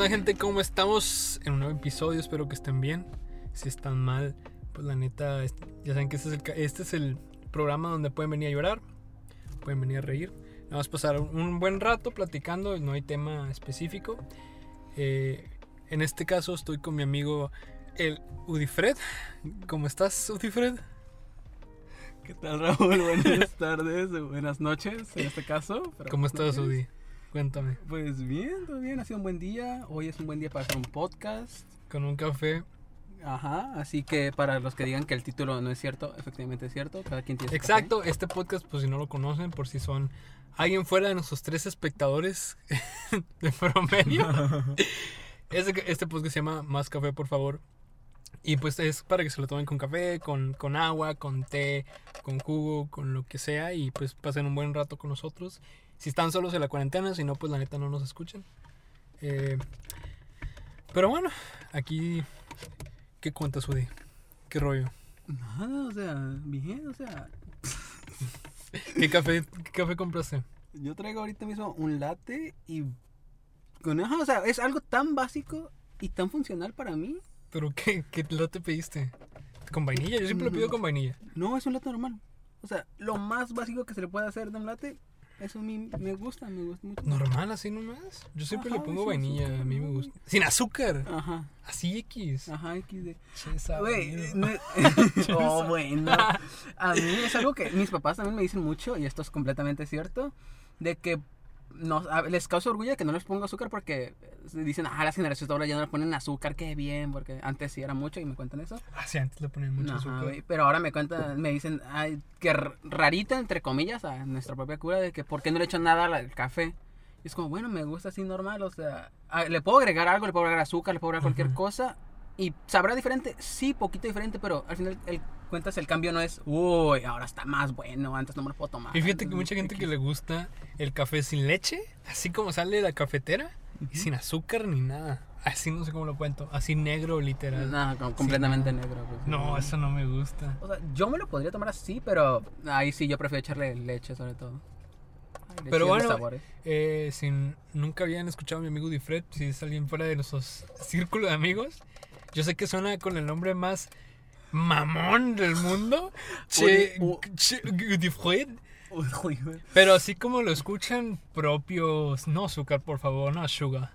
¿Qué onda gente? ¿Cómo estamos? En un nuevo episodio, espero que estén bien. Si están mal, pues la neta, ya saben que este es el, ca- este es el programa donde pueden venir a llorar, pueden venir a reír. Vamos a pasar un buen rato platicando, no hay tema específico. Eh, en este caso estoy con mi amigo el Udifred. ¿Cómo estás, Udifred? ¿Qué tal, Raúl? Buenas tardes, buenas noches en este caso. ¿Cómo estás, noches. Udi? Cuéntame. Pues bien, todo bien, ha sido un buen día. Hoy es un buen día para hacer un podcast. Con un café. Ajá, así que para los que digan que el título no es cierto, efectivamente es cierto. Cada quien tiene su Exacto, este podcast, pues si no lo conocen, por si son alguien fuera de nuestros tres espectadores de promedio. Este, este podcast se llama Más Café, por favor. Y pues es para que se lo tomen con café, con, con agua, con té, con jugo, con lo que sea. Y pues pasen un buen rato con nosotros. Si están solos en la cuarentena, si no, pues la neta no nos escuchen. Eh, pero bueno, aquí... ¿Qué cuentas, Udi? ¿Qué rollo? Nada, o sea, bien, o sea. ¿Qué café, qué café compraste? Yo traigo ahorita mismo un latte y. Con, o sea, es algo tan básico y tan funcional para mí. ¿Pero qué, qué latte pediste? ¿Con vainilla? Yo siempre lo pido con vainilla. No, es un latte normal. O sea, lo más básico que se le puede hacer de un latte, eso a mí me gusta, me gusta mucho. Normal, así nomás. Yo siempre le pongo vainilla, azúcar, a mí me gusta. Sin azúcar. Ajá, Así X. ajá. Che, sabido. Güey, no- oh, bueno. A mí es algo que mis papás también me dicen mucho, y esto es completamente cierto, de que nos, a- les causa orgullo que no les pongo azúcar porque dicen, ah, las generaciones de ahora ya no le ponen azúcar, qué bien, porque antes sí era mucho y me cuentan eso. Ah, sí, antes le ponían mucho azúcar. pero ahora me cuentan, me dicen, ay, que rarita, entre comillas, a nuestra propia cura, de que por qué no le echan nada al café. Y es como, bueno, me gusta así normal, o sea, a- le puedo agregar algo, le puedo agregar azúcar, le puedo agregar cualquier cosa. Y sabrá diferente, sí, poquito diferente, pero al final el, cuentas el cambio no es, uy, ahora está más bueno, antes no me lo puedo tomar. Y fíjate que mucha gente que le gusta el café sin leche, así como sale de la cafetera, y sin azúcar ni nada. Así no sé cómo lo cuento. Así negro, literal. No, com- completamente no. negro. pues, No, eso no me gusta. O sea, yo me lo podría tomar así, pero ahí sí yo prefiero echarle leche sobre todo. Ay, Pero bueno. Eh, si nunca habían escuchado a mi amigo Difred, si es alguien fuera de nuestros círculos de amigos, yo sé que suena con el nombre más mamón del mundo. Che, che-. Pero así como lo escuchan propios, no azúcar, por favor, no sugar.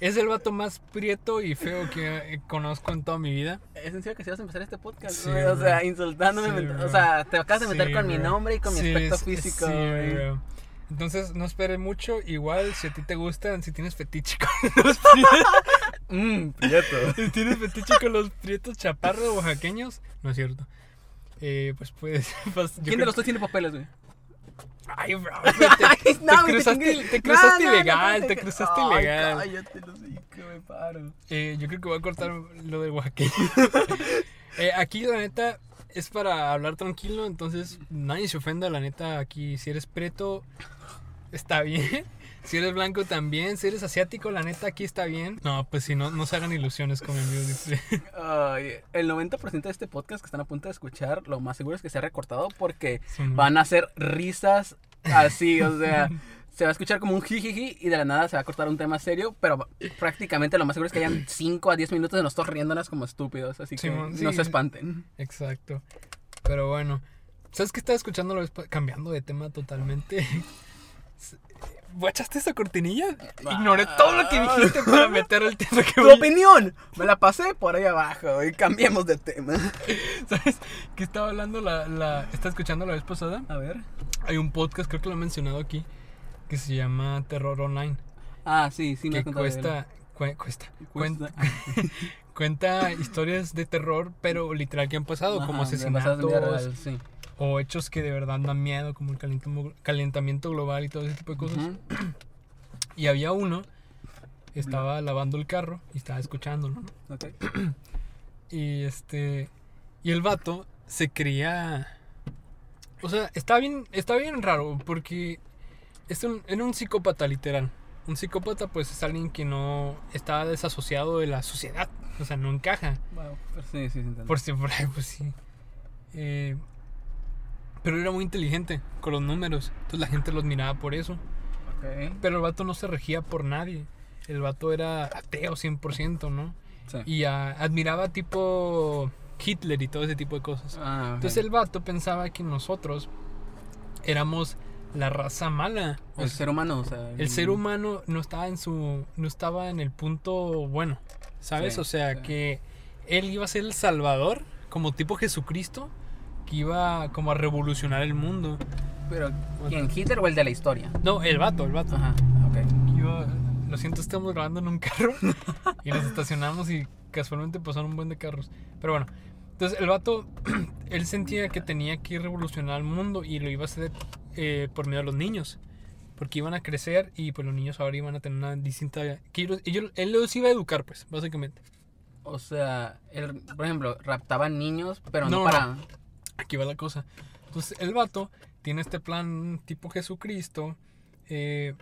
Es el vato más prieto y feo que conozco en toda mi vida. Es en serio que si vas a empezar este podcast, Sí? O sea, insultándome. Sí, o sea, te acabas de meter Sí, con mi nombre y con mi aspecto físico, bro. Entonces, no esperen mucho. Igual, si a ti te gustan, si tienes fetiche con los Mmm, prieto. tienes fetiche con los prietos chaparros oaxaqueños, no es cierto. Eh, pues puedes. pues, yo ¿Quién de los dos tiene papeles, güey? Ay, bro, te, no, cruzaste, te cruzaste No, no, no, ilegal, te cruzaste Ay, ilegal. Cállate, no sé qué me paro. Eh, yo creo que voy a cortar lo de oaxaqueño. Eh, aquí, la neta, es para hablar tranquilo, entonces nadie se ofenda, la neta. Aquí, si eres preto, está bien. Si eres blanco, también. Si eres asiático, la neta, aquí está bien. No, pues si no, no se hagan ilusiones con mi amigo. dice. Ay, el 90% de este podcast que están a punto de escuchar, lo más seguro es que sea recortado porque Sí, no. van a ser risas así, o sea, se va a escuchar como un jijiji y de la nada se va a cortar un tema serio, pero prácticamente lo más seguro es que hayan 5 a 10 minutos de nosotros riéndonos como estúpidos, así que Simón, no se espanten. Exacto. Pero bueno, ¿sabes qué estaba escuchando Cambiando de tema totalmente. ¿Echaste esa cortinilla? Ignoré todo lo que dijiste para meter el tema que Tu voy- opinión, me la pasé por ahí abajo y cambiamos de tema. ¿Sabes qué estaba hablando la, la... ¿Estaba escuchando la vez pasada? A ver. Hay un podcast, creo que lo he mencionado aquí, que se llama Terror Online. Ah, sí, sí me que cuesta, cue- cuesta, Cuesta. cuen- cuenta historias de terror, pero literal que han pasado, como Ajá, asesinatos real, sí. O hechos que de verdad dan miedo, como el calentamiento global y todo ese tipo de cosas. Y había uno, estaba lavando el carro y estaba escuchándolo, ¿no? Ok. Y este. Y el vato se creía. O sea, está bien, está bien raro porque es un, era un psicópata literal. Un psicópata pues es alguien que no está desasociado de la sociedad. O sea, no encaja. Wow, sí, sí, sí. Por si por ahí, pues sí. Eh, pero era muy inteligente con los números. Entonces la gente los miraba por eso. Ok. Pero el vato no se regía por nadie. el vato era ateo 100%, ¿no? Sí. Y ah, admiraba tipo Hitler y todo ese tipo de cosas. Ah. Entonces el vato pensaba que nosotros éramos la raza mala. O el sea, ser humano, o sea. el ser humano no estaba en su no estaba en el punto bueno, ¿sabes? Sí, o sea, sí. que él iba a ser el salvador como tipo Jesucristo que iba como a revolucionar el mundo. Pero, ¿quién? ¿Hitler o el de la historia? No, el vato, el vato. Ajá, ok. Iba- lo siento, estamos grabando en un carro y nos estacionamos y casualmente pasaron un buen de carros. Pero bueno, entonces el vato, él sentía que tenía que revolucionar el mundo y lo iba a hacer eh, por medio de los niños. Porque iban a crecer y pues los niños ahora iban a tener una distinta... Que ellos- ellos- él los iba a educar pues, básicamente. O sea, él, por ejemplo, raptaban niños, pero no, No, para. Aquí va la cosa. Entonces el vato tiene este plan tipo Jesucristo. eh,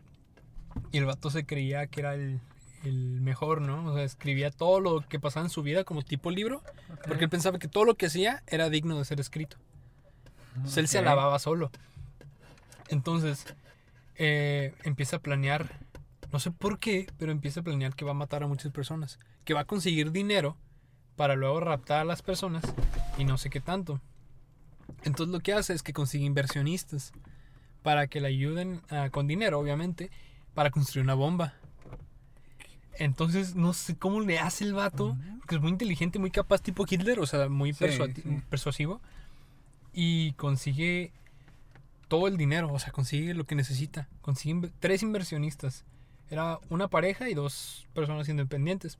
y el vato se creía que era el, el mejor, ¿no? O sea, escribía todo lo que pasaba en su vida como tipo libro. Porque él pensaba que todo lo que hacía era digno de ser escrito. Entonces él se alababa solo. Entonces eh, empieza a planear, no sé por qué, pero empieza a planear que va a matar a muchas personas. Que va a conseguir dinero para luego raptar a las personas y no sé qué tanto. Entonces lo que hace es que consigue inversionistas para que le ayuden ah, con dinero, obviamente, para construir una bomba. Entonces no sé cómo le hace el vato, porque es muy inteligente, muy capaz, tipo Hitler, o sea, muy Sí, sí. persuasivo. Y consigue todo el dinero, o sea, consigue lo que necesita. Consigue inve- tres inversionistas. Era una pareja y dos personas independientes.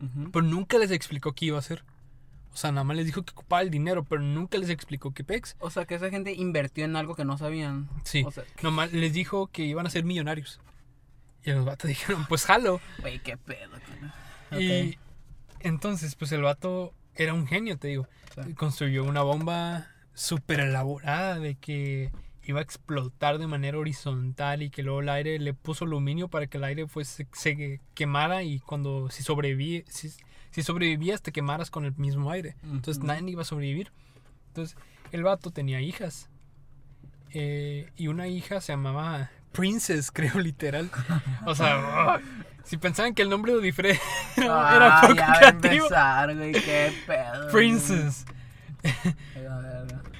Ujú. Pero nunca les explicó qué iba a hacer. O sea, nada más les dijo que ocupaba el dinero, pero nunca les explicó qué pex. O sea, que esa gente invirtió en algo que no sabían. Sí. O sea, Nomás les dijo que iban a ser millonarios. Y los vatos dijeron, pues jalo. güey, qué pedo. cara. Y entonces, pues el vato era un genio, te digo. Sí. Construyó una bomba súper elaborada de que iba a explotar de manera horizontal y que luego el aire le puso aluminio para que el aire pues se, se quemara y cuando si sobreviví, si, si sobrevivías te quemaras con el mismo aire. Entonces Ujú. nadie iba a sobrevivir. Entonces el vato tenía hijas. Eh, y una hija se llamaba Princess, creo, literal. O sea, si pensaban que el nombre de Odifre era, era Ah, poco ya creativo. empezar, güey, qué pedo. Princess.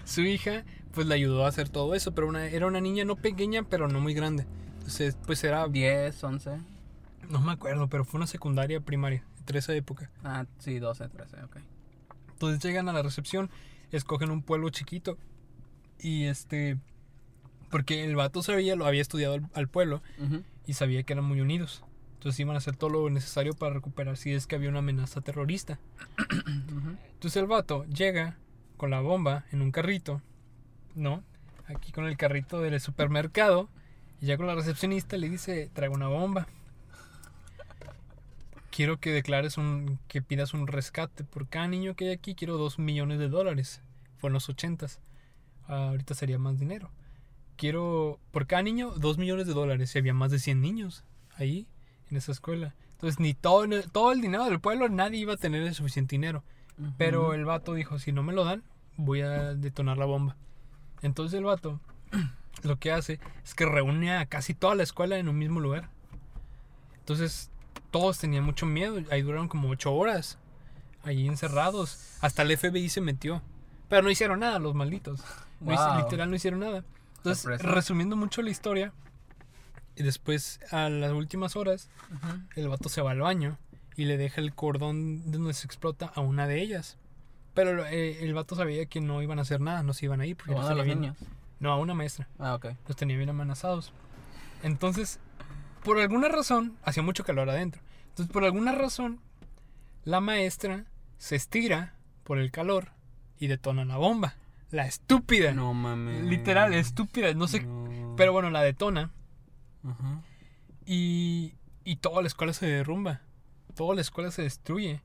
Su hija, pues le ayudó a hacer todo eso, pero una, era una niña no pequeña, pero no muy grande. Entonces, pues era, 10, 11. no me acuerdo, pero fue una secundaria primaria, entre esa época. Ah, sí, 12, 13, ok. Entonces llegan a la recepción, escogen un pueblo chiquito y este, porque el vato sabía, lo había estudiado al, al pueblo y sabía que eran muy unidos. Entonces iban a hacer todo lo necesario para recuperar si es que había una amenaza terrorista. Ujú. Entonces el vato llega con la bomba en un carrito, ¿no? Aquí con el carrito del supermercado. Y ya con la recepcionista le dice, traigo una bomba. Quiero que declares un, que pidas un rescate. Por cada niño que hay aquí quiero dos millones de dólares. Fue en los ochentas. Ah, ahorita sería más dinero. Quiero, por cada niño, dos millones de dólares. Y había más de 100 niños ahí, en esa escuela. Entonces, ni todo, todo el dinero del pueblo, nadie iba a tener el suficiente dinero. Pero el vato dijo, si no me lo dan, voy a detonar la bomba. Entonces el vato lo que hace es que reúne a casi toda la escuela en un mismo lugar. Entonces todos tenían mucho miedo. Ahí duraron como ocho horas. Ahí encerrados. Hasta el FBI se metió. Pero no hicieron nada los malditos. No Wow. literal no hicieron nada. Entonces, Sorpresa. resumiendo mucho la historia, y después a las últimas horas, el vato se va al baño y le deja el cordón de donde se explota a una de ellas. Pero eh, el vato sabía que no iban a hacer nada, no se iban a ir. Porque ¿O los uno de los niños? No, a una maestra. Ah, ok. Los tenía bien amenazados. Entonces, por alguna razón, hacía mucho calor adentro. Entonces, por alguna razón, la maestra se estira por el calor y detona la bomba. La estúpida. No mames. Literal, estúpida. No sé. No. Pero bueno, la detona. Ajá. Y, y toda la escuela se derrumba. Toda la escuela se destruye.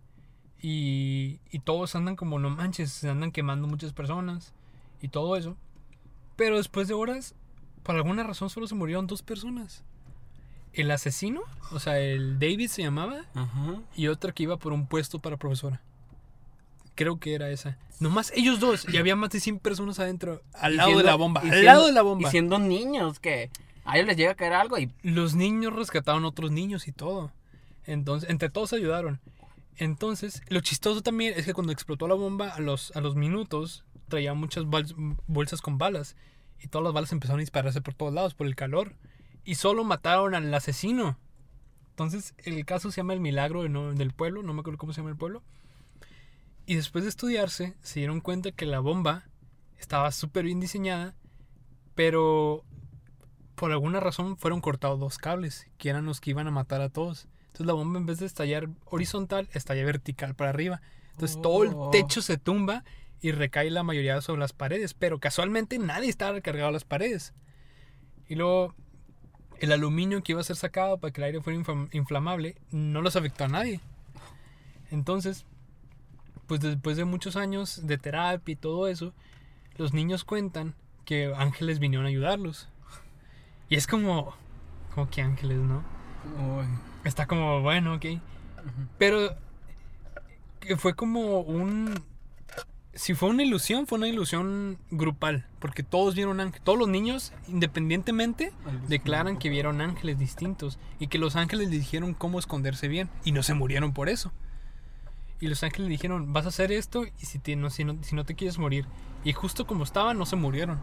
Y, y todos andan como no manches, se andan quemando muchas personas y todo eso. Pero después de horas, por alguna razón solo se murieron dos personas. El asesino, o sea, el David se llamaba, Ajá. y otra que iba por un puesto para profesora. Creo que era esa. Nomás ellos dos, y había más de 100 personas adentro, al Y lado de la bomba, al siendo- lado de la bomba. Y siendo niños, que a ellos les llega a caer algo y. Los niños rescataron a otros niños y todo. Entonces, entre todos ayudaron. Entonces, lo chistoso también es que cuando explotó la bomba, a los, a los minutos, traía muchas bolsas con balas. Y todas las balas empezaron a dispararse por todos lados, por el calor. Y solo mataron al asesino. Entonces, el caso se llama El Milagro del Pueblo, no me acuerdo cómo se llama el pueblo. Y después de estudiarse, se dieron cuenta que la bomba estaba súper bien diseñada, pero por alguna razón fueron cortados dos cables, que eran los que iban a matar a todos. Entonces la bomba en vez de estallar horizontal, estalla vertical para arriba. Entonces todo el Oh. techo se tumba y recae la mayoría sobre las paredes, pero casualmente nadie estaba recargado a las paredes. Y luego el aluminio que iba a ser sacado para que el aire fuera inflam- inflamable no los afectó a nadie. Entonces, pues después de muchos años de terapia y todo eso, los niños cuentan que ángeles vinieron a ayudarlos. Y es como, como que ángeles, ¿no? Uy. Está como, bueno, ok. Pero que fue como un... Si fue una ilusión, fue una ilusión grupal. Porque todos vieron ángeles. Todos los niños, independientemente, declaran que vieron ángeles distintos. Y que los ángeles les dijeron cómo esconderse bien. Y no se murieron por eso. Y los ángeles le dijeron, vas a hacer esto y si, te- no, si, no, si no te quieres morir. Y justo como estaban, no se murieron.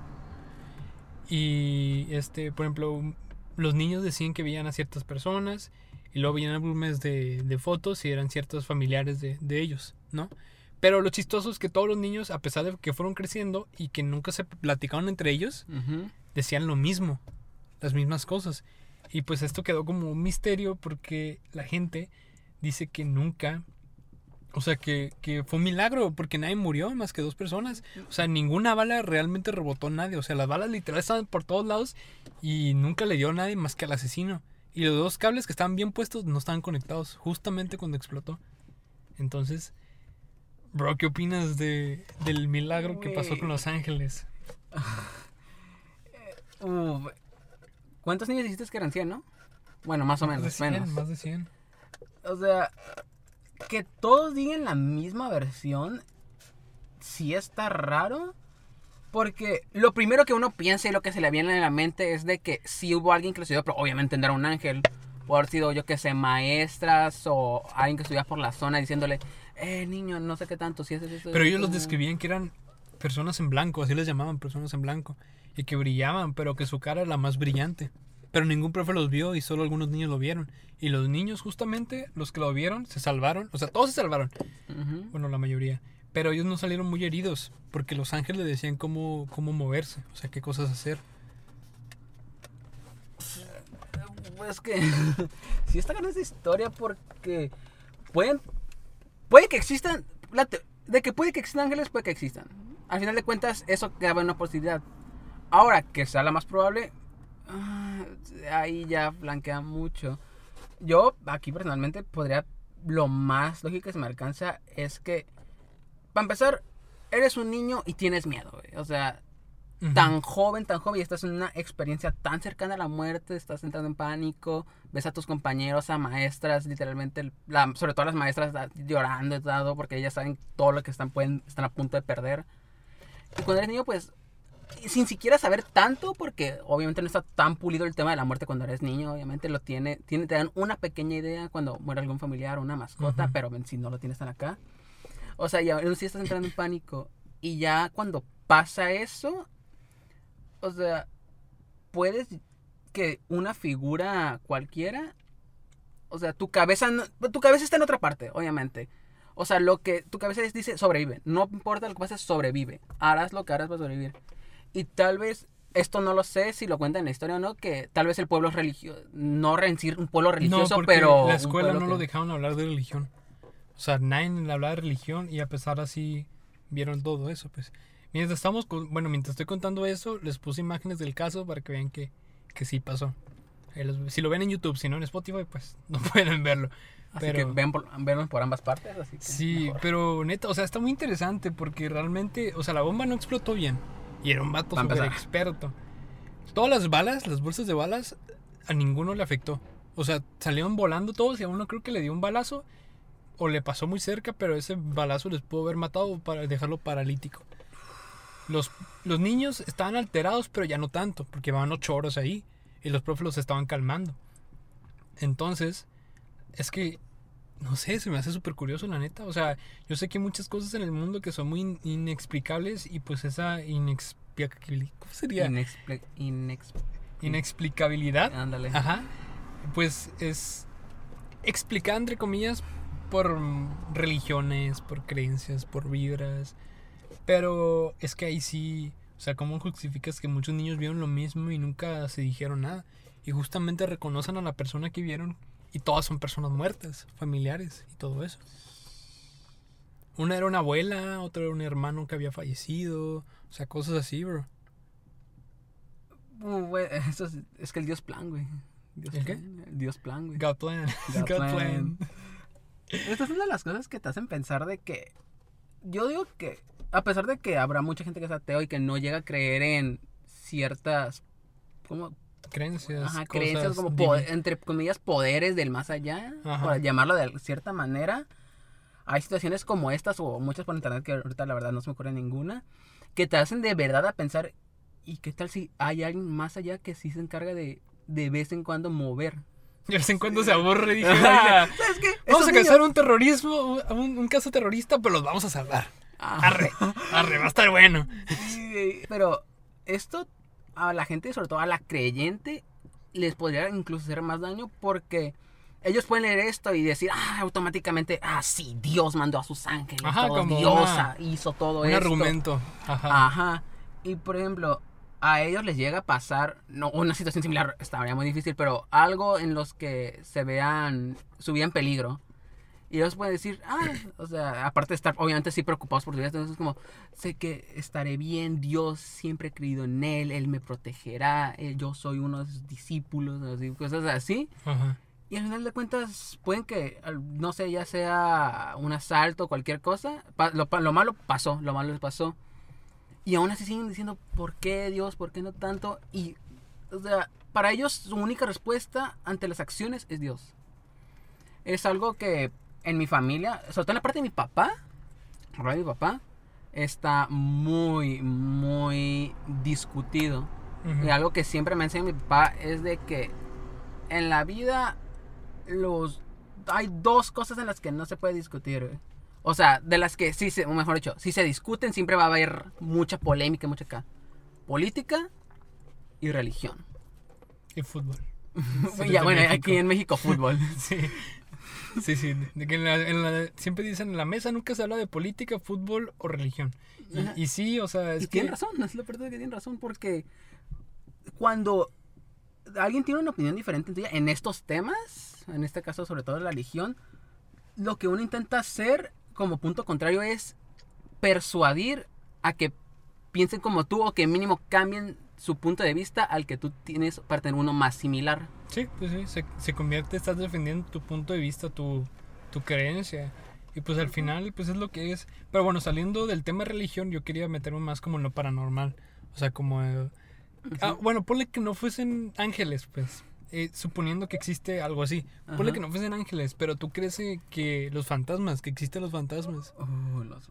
Y, este, por ejemplo, los niños decían que veían a ciertas personas y luego veían álbumes de, de fotos y eran ciertos familiares de, de ellos, ¿no? Pero lo chistoso es que todos los niños, a pesar de que fueron creciendo y que nunca se platicaron entre ellos, decían lo mismo, las mismas cosas. Y pues esto quedó como un misterio porque la gente dice que nunca, o sea, que, que fue un milagro porque nadie murió más que dos personas. O sea, ninguna bala realmente rebotó a nadie. O sea, las balas literal estaban por todos lados y nunca le dio a nadie más que al asesino. Y los dos cables que estaban bien puestos no estaban conectados justamente cuando explotó. Entonces, bro, ¿qué opinas de, del milagro que pasó con. Los Ángeles? Uf. ¿Cuántos niños dijiste que eran 100, no? Bueno, más o Más de menos, 100, menos. más de 100. O sea, que todos digan la misma versión, sí está raro. Porque lo primero que uno piensa y lo que se le viene a la mente es de que sí hubo alguien que lo estudió, pero obviamente no era un ángel. Puede haber sido, yo que sé, maestras o alguien que estudiaba por la zona diciéndole, eh, niño, no sé qué tanto, si haces eso. Pero ellos los esto". describían que eran personas en blanco, así les llamaban personas en blanco, y que brillaban, pero que su cara era la más brillante. Pero ningún profe los vio y solo algunos niños lo vieron. Y los niños, justamente, los que lo vieron, se salvaron. O sea, todos se salvaron. Bueno, la mayoría. Pero ellos no salieron muy heridos, porque los ángeles les decían cómo, cómo moverse, o sea, qué cosas hacer. Pues que sí está con esa historia porque pueden puede que existan de que puede que existan ángeles puede que existan. Al final de cuentas eso cabe una posibilidad. Ahora que sea la más probable ah, ahí ya flanquea mucho. Yo aquí personalmente podría lo más lógico que se me alcanza es que para empezar eres un niño y tienes miedo, güey. O sea, Ujú. tan joven, tan joven, y estás en una experiencia tan cercana a la muerte, estás entrando en pánico, ves a tus compañeros, a maestras, literalmente, la- sobre todo las maestras da- llorando todo, porque ellas saben todo lo que están, pueden, están a punto de perder. Y cuando eres niño, pues, sin siquiera saber tanto, porque obviamente no está tan pulido el tema de la muerte cuando eres niño, obviamente lo tiene, tiene te dan una pequeña idea cuando muere algún familiar o una mascota, Ujú. pero si no lo tienes tan acá. O sea, ya si estás entrando en pánico. Y ya cuando pasa eso, o sea, puedes que una figura cualquiera, o sea, tu cabeza, no- tu cabeza está en otra parte, obviamente. O sea, lo que tu cabeza es- dice sobrevive. No importa lo que pase, sobrevive. Harás lo que harás para sobrevivir. Y tal vez, esto no lo sé si lo cuenta en la historia o no, que tal vez el pueblo es religioso, no decir un pueblo religioso, no, porque pero... la escuela no que- lo dejaban hablar de religión. O sea, nadie le hablaba de religión y a pesar así vieron todo eso, pues. Mientras estamos, bueno, mientras estoy contando eso, les puse imágenes del caso para que vean que, que sí pasó. Si lo ven en YouTube, si no en Spotify, pues no pueden verlo. Así pero- que ven por, vemos por ambas partes, así que Sí, mejor. pero neta, o sea, está muy interesante porque realmente, o sea, la bomba no explotó bien. Y era un vato súper experto. Todas las balas, las bolsas de balas, a ninguno le afectó. O sea, salieron volando todos y a uno creo que le dio un balazo o le pasó muy cerca, pero ese balazo les pudo haber matado para dejarlo paralítico. Los, los niños estaban alterados, pero ya no tanto, porque van ocho horas ahí y los profes los estaban calmando. Entonces, Es que, no sé, se me hace súper curioso, la neta. O sea, yo sé que hay muchas cosas en el mundo que son muy in- inexplicables y pues esa inexplicabilidad. ¿Cómo sería? Inexpli- inex- Inexplicabilidad. Ándale. Ajá. Pues es explicada, entre comillas, por religiones, por creencias, por vibras. Pero es que ahí sí, o sea, ¿cómo justificas que muchos niños vieron lo mismo y nunca se dijeron nada? Y justamente reconocen a la persona que vieron y todas son personas muertas, familiares y todo eso. Una era una abuela, otra era un hermano que había fallecido, o sea, cosas así, bro. Uh, eso es, es que el Dios plan, güey. Dios ¿El qué? El Dios plan, güey. God plan. God God plan. plan. Esta es una de las cosas que te hacen pensar de que. Yo digo que, a pesar de que habrá mucha gente que es ateo y que no llega a creer en ciertas. ¿Cómo? Creencias. Ajá, cosas creencias como, divi- po- entre comillas, poderes del más allá, Ajá. por llamarlo de cierta manera. Hay situaciones como estas, o muchas por internet, que ahorita la verdad no se me ocurre ninguna, que te hacen de verdad a pensar, ¿y qué tal si hay alguien más allá que sí se encarga de de vez en cuando mover? Y de vez en cuando se aburre y dije, "Ah, ¿Sabes qué? vamos a niños- cazar un terrorismo, un, un caso terrorista, pero los vamos a salvar. Arre, arre, va a estar bueno. Sí, Pero esto a la gente, sobre todo a la creyente, les podría incluso hacer más daño porque ellos pueden leer esto y decir, ah, automáticamente, ah, sí, Dios mandó a sus ángeles, Ajá, todo, como Dios una- hizo todo Un esto. argumento. Ajá. Ajá. Y por ejemplo, a ellos les llega a pasar, no, una situación similar estaría muy difícil, pero algo en los que se vean su vida en peligro. Y ellos pueden decir, ah, o sea, aparte de estar obviamente sí preocupados por su vida, entonces es como, sé que estaré bien, Dios siempre he creído en Él, Él me protegerá, él- yo soy uno de sus discípulos, así, cosas así. Ajá. Y al final de cuentas, pueden que, no sé, ya sea un asalto, cualquier cosa. lo, lo malo pasó, lo malo les pasó. Y aún así siguen diciendo, ¿por qué Dios? ¿Por qué no tanto? Y, o sea, para ellos su única respuesta ante las acciones es Dios. Es algo que en mi familia, sobre todo en la parte de mi papá, por de mi papá, está muy, muy discutido. Ujú. Y algo que siempre me enseña mi papá es de que en la vida los hay dos cosas en las que no se puede discutir. güey. O sea, de las que sí se, o mejor dicho, si se discuten siempre va a haber mucha polémica, mucha acá. Política y religión. Y fútbol. Ya, bueno, México. aquí en México fútbol. Sí. Sí, sí. De que en la- en la- siempre dicen en la mesa nunca se habla de política, fútbol o religión. Y, y sí, o sea, es y que. tienen razón, es la verdad que tienen razón porque cuando alguien tiene una opinión diferente tuya en estos temas, en este caso sobre todo la religión, lo que uno intenta hacer como punto contrario es persuadir a que piensen como tú o que mínimo cambien su punto de vista al que tú tienes para tener uno más similar. Sí, pues sí, se, se convierte, estás defendiendo tu punto de vista, tu, tu creencia. Y pues al final, pues es lo que es. Pero bueno, saliendo del tema de religión, yo quería meterme más como en lo paranormal. O sea, como... eh, ah, bueno, ponle que no fuesen ángeles, pues. Eh, suponiendo que existe algo así. Ponle Ajá. que no fuesen ángeles, pero tú crees eh, que los fantasmas, que existen los fantasmas. Oh, los-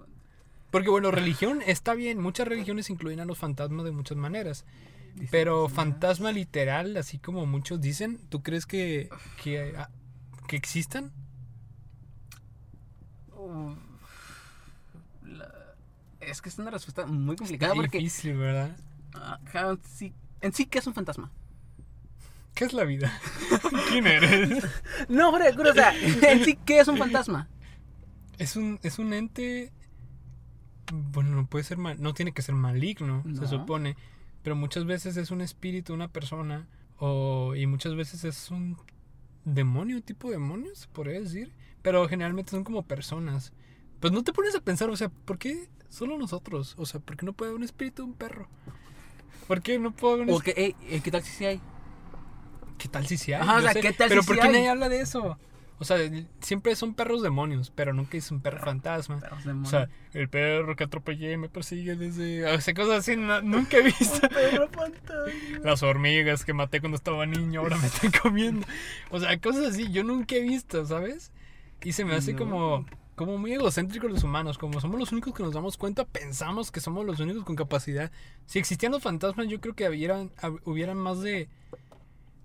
Porque bueno, religión está bien, muchas religiones incluyen a los fantasmas de muchas maneras. Pero fantasma literal, así como muchos dicen, ¿tú crees que, que, ah, que existan? La- Es que es una respuesta muy complicada Está porque difícil, ¿verdad? sí, en sí, ¿qué es un fantasma? ¿Qué es la vida? ¿Quién eres? No, fuera de cura, o sea, en sí, ¿qué es un fantasma? Es un, es un ente. Bueno, no puede ser mal, no tiene que ser maligno, No. se supone. Pero muchas veces es un espíritu, una persona. O, y muchas veces es un demonio, tipo demonio, se podría decir. Pero generalmente son como personas. Pues no te pones a pensar, o sea, ¿por qué solo nosotros? O sea, ¿por qué no puede haber un espíritu de un perro? ¿Por qué no puede haber un O que, ey, eh, ¿qué tal si sí hay? ¿Qué tal si sí hay? Ajá, o sea, ¿qué tal Pero si ¿por sí qué hay? nadie habla de eso? O sea, siempre son perros demonios, pero nunca es un perro fantasma. O sea, el perro que atropellé me persigue desde... O sea, cosas así, no- nunca he visto. Perro fantasma. Las hormigas que maté cuando estaba niño ahora me están comiendo. O sea, cosas así, yo nunca he visto, ¿sabes? Y se me hace No. como, como muy egocéntrico los humanos. Como somos los únicos que nos damos cuenta, pensamos que somos los únicos con capacidad. Si existían los fantasmas, yo creo que hubieran, hubieran más de,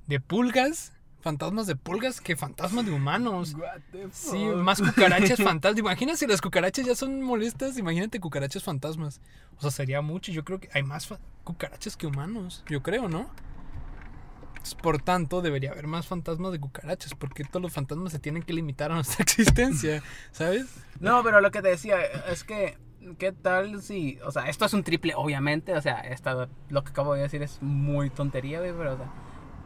de pulgas fantasmas de pulgas que fantasmas de humanos. What the Sí, fuck? más cucarachas fantasmas. Imagina si las cucarachas ya son molestas, imagínate cucarachas fantasmas. O sea, sería mucho. Yo creo que hay más cucarachas que humanos. Yo creo, ¿no? Entonces, Por tanto, debería haber más fantasmas de cucarachas, porque todos los fantasmas se tienen que limitar a nuestra existencia, ¿sabes? No, pero lo que te decía es que, ¿qué tal si, o sea, esto es un triple, obviamente, o sea, esta, lo que acabo de decir es muy tontería, güey, pero, o sea,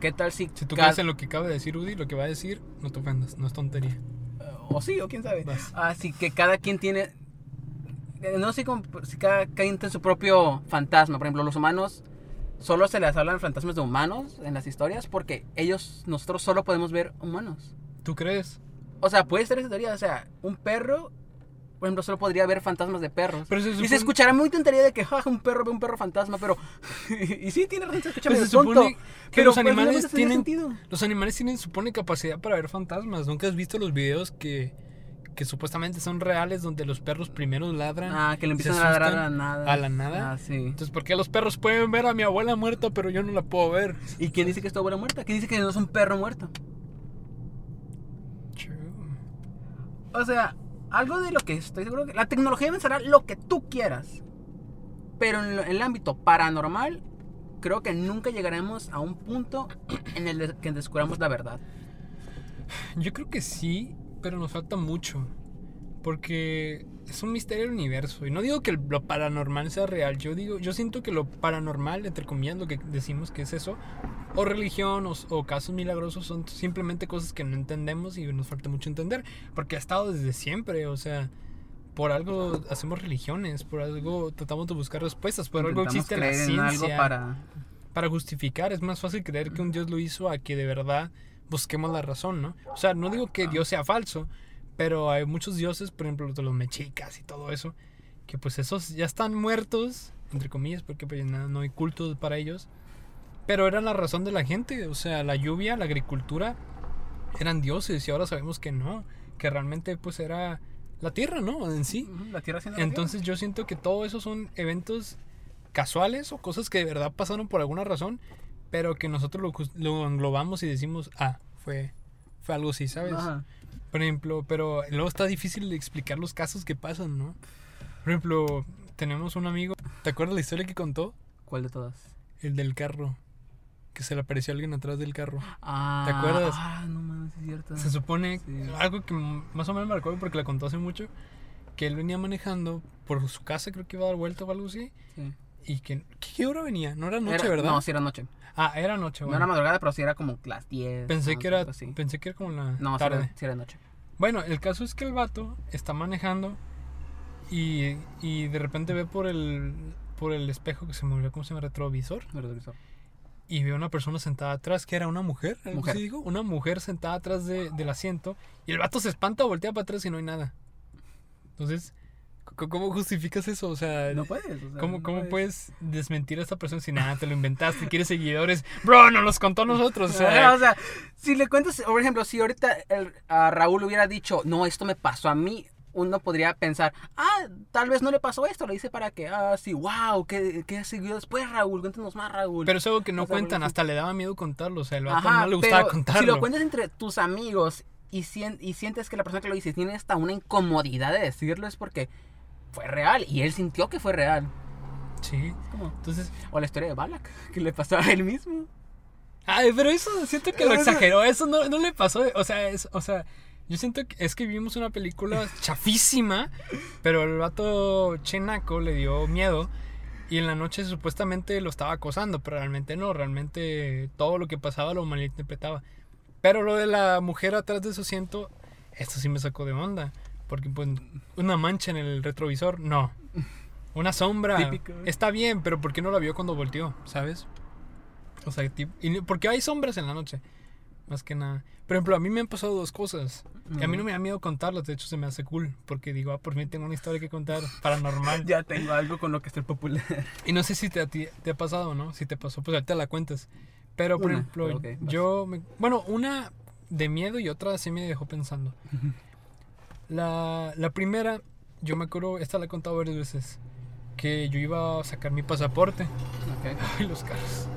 ¿qué tal si, Si tú crees en lo que acaba de decir Udi, lo que va a decir, no te ofendas, no es tontería. o sí, o quién sabe, Vas. así que cada quien tiene, eh, no sé si cada quien tiene su propio fantasma, por ejemplo, los humanos, solo se les hablan fantasmas de humanos en las historias porque ellos, nosotros solo podemos ver humanos. ¿Tú crees? O sea, puede ser esa teoría, o sea, un perro, por ejemplo, solo podría ver fantasmas de perros. Pero se Y se escuchará muy tontería de que jaja, un perro ve un perro fantasma, pero. y sí, tiene razón, se escucha Pero medio se supone tonto. que pero los pues, animales realmente tiene tienen- sentido. Los animales tienen, supone, capacidad para ver fantasmas. ¿Nunca has visto los videos que, que supuestamente son reales donde los perros primero ladran? Ah, que le empiezan a ladrar a la nada. ¿A la nada? Ah, sí. Entonces, ¿por qué los perros pueden ver a mi abuela muerta, pero yo no la puedo ver? ¿Y quién dice que es tu abuela muerta? ¿Quién dice que no es un perro muerto? True. O sea, algo de lo que estoy seguro que. La tecnología avanzará lo que tú quieras. Pero en, el ámbito paranormal, creo que nunca llegaremos a un punto en el que descubramos la verdad. Yo creo que sí, pero nos falta mucho. Porque es un misterio del universo. Y no digo que lo paranormal sea real. Yo digo, yo siento que lo paranormal, entre comillas, lo que decimos que es eso, o religión, o, o casos milagrosos, son simplemente cosas que no entendemos y nos falta mucho entender. Porque ha estado desde siempre. O sea, por algo hacemos religiones, por algo tratamos de buscar respuestas, por algo existe la ciencia algo para. para justificar. Es más fácil creer que un Dios lo hizo a que de verdad busquemos la razón, ¿no? O sea, no digo que Dios sea falso, pero hay muchos dioses, por ejemplo, los de los mexicas y todo eso, que pues esos ya están muertos, entre comillas, porque pues nada, no hay cultos para ellos. Pero eran la razón de la gente, o sea, la lluvia, la agricultura, eran dioses y ahora sabemos que no, que realmente pues era la tierra, ¿no? En sí. La tierra haciendo la Entonces yo siento que todo eso son eventos casuales o cosas que de verdad pasaron por alguna razón, pero que nosotros lo, lo englobamos y decimos, ah, fue, fue algo así, ¿sabes? tierra. Ajá. Por ejemplo, pero luego está difícil explicar los casos que pasan, ¿no? Por ejemplo, tenemos un amigo, ¿te acuerdas la historia que contó? ¿Cuál de todas? El del carro, que se le apareció alguien atrás del carro. Ah, acuerdas? Ah, no mames, es cierto. Se supone, Sí. algo que más o menos me recuerdo porque la contó hace mucho, que él venía manejando por su casa, creo que iba a dar vuelta o algo así, Sí. y que, ¿qué, hora venía? No era noche, Era- ¿verdad? No, sí era noche. Ah, era noche, No bueno. era madrugada, pero sí era como las 10. pensé que era, así. pensé que era como la No, sí tarde. era, sí era noche. Bueno, el caso es que el vato está manejando y, y de repente ve por el por el espejo que se me olvidó cómo se llama retrovisor retrovisor. Y ve a una persona sentada atrás que era una mujer, Mujer. digo, una mujer sentada atrás de- del asiento y el vato se espanta, voltea para atrás y no hay nada. Entonces, ¿cómo justificas eso? O sea, No puedes. o sea, ¿Cómo, no cómo puedes desmentir a esta persona si nada, te lo inventaste, quieres seguidores? Bro, nos los contó a nosotros. O sea, o sea, si le cuentas, por ejemplo, si ahorita el- a Raúl hubiera dicho, no, esto me pasó a mí, uno podría pensar, ah, tal vez no le pasó esto, le hice para que, ah, sí, wow, ¿qué, qué siguió después, Raúl? Cuéntanos más, Raúl. pero es algo que no O sea, cuentan, hasta le daba miedo contarlo. O sea, el vato Ajá, no le gustaba pero contarlo. Si lo cuentas entre tus amigos y, sien- y sientes que la persona que lo dice tiene hasta una incomodidad de decirlo, es porque fue real y él sintió que fue real. Sí. Es como- Entonces, O la historia de Balak, que le pasó a él mismo. ay, pero eso siento que lo exageró. Eso no, no le pasó. O sea, es, o sea, yo siento que es que vimos una película chafísima, pero el vato chenaco le dio miedo. Y en la noche supuestamente lo estaba acosando, pero realmente no, realmente todo lo que pasaba lo malinterpretaba. Pero lo de la mujer atrás de su asiento, esto sí me sacó de onda. Porque pues una mancha en el retrovisor, no. Una sombra. Típico. Está bien, pero ¿por qué no la vio cuando volteó? ¿Sabes? O sea, y porque hay sombras en la noche. Más que nada. Por ejemplo, a mí me han pasado dos cosas. Y a mí no me da miedo contarlas, de hecho se me hace cool. Porque digo, ah, por fin tengo una historia que contar paranormal. Ya tengo algo con lo que estoy popular. Y no sé si te, ti- te ha pasado no. Si te pasó, pues ahorita la cuentas. Pero, por Una, ejemplo, pero ok, vas. yo... me- bueno, una de miedo y otra sí me dejó pensando. La, la primera, yo me acuerdo, esta la he contado varias veces, que yo iba a sacar mi pasaporte. Ok. Ay, los carros.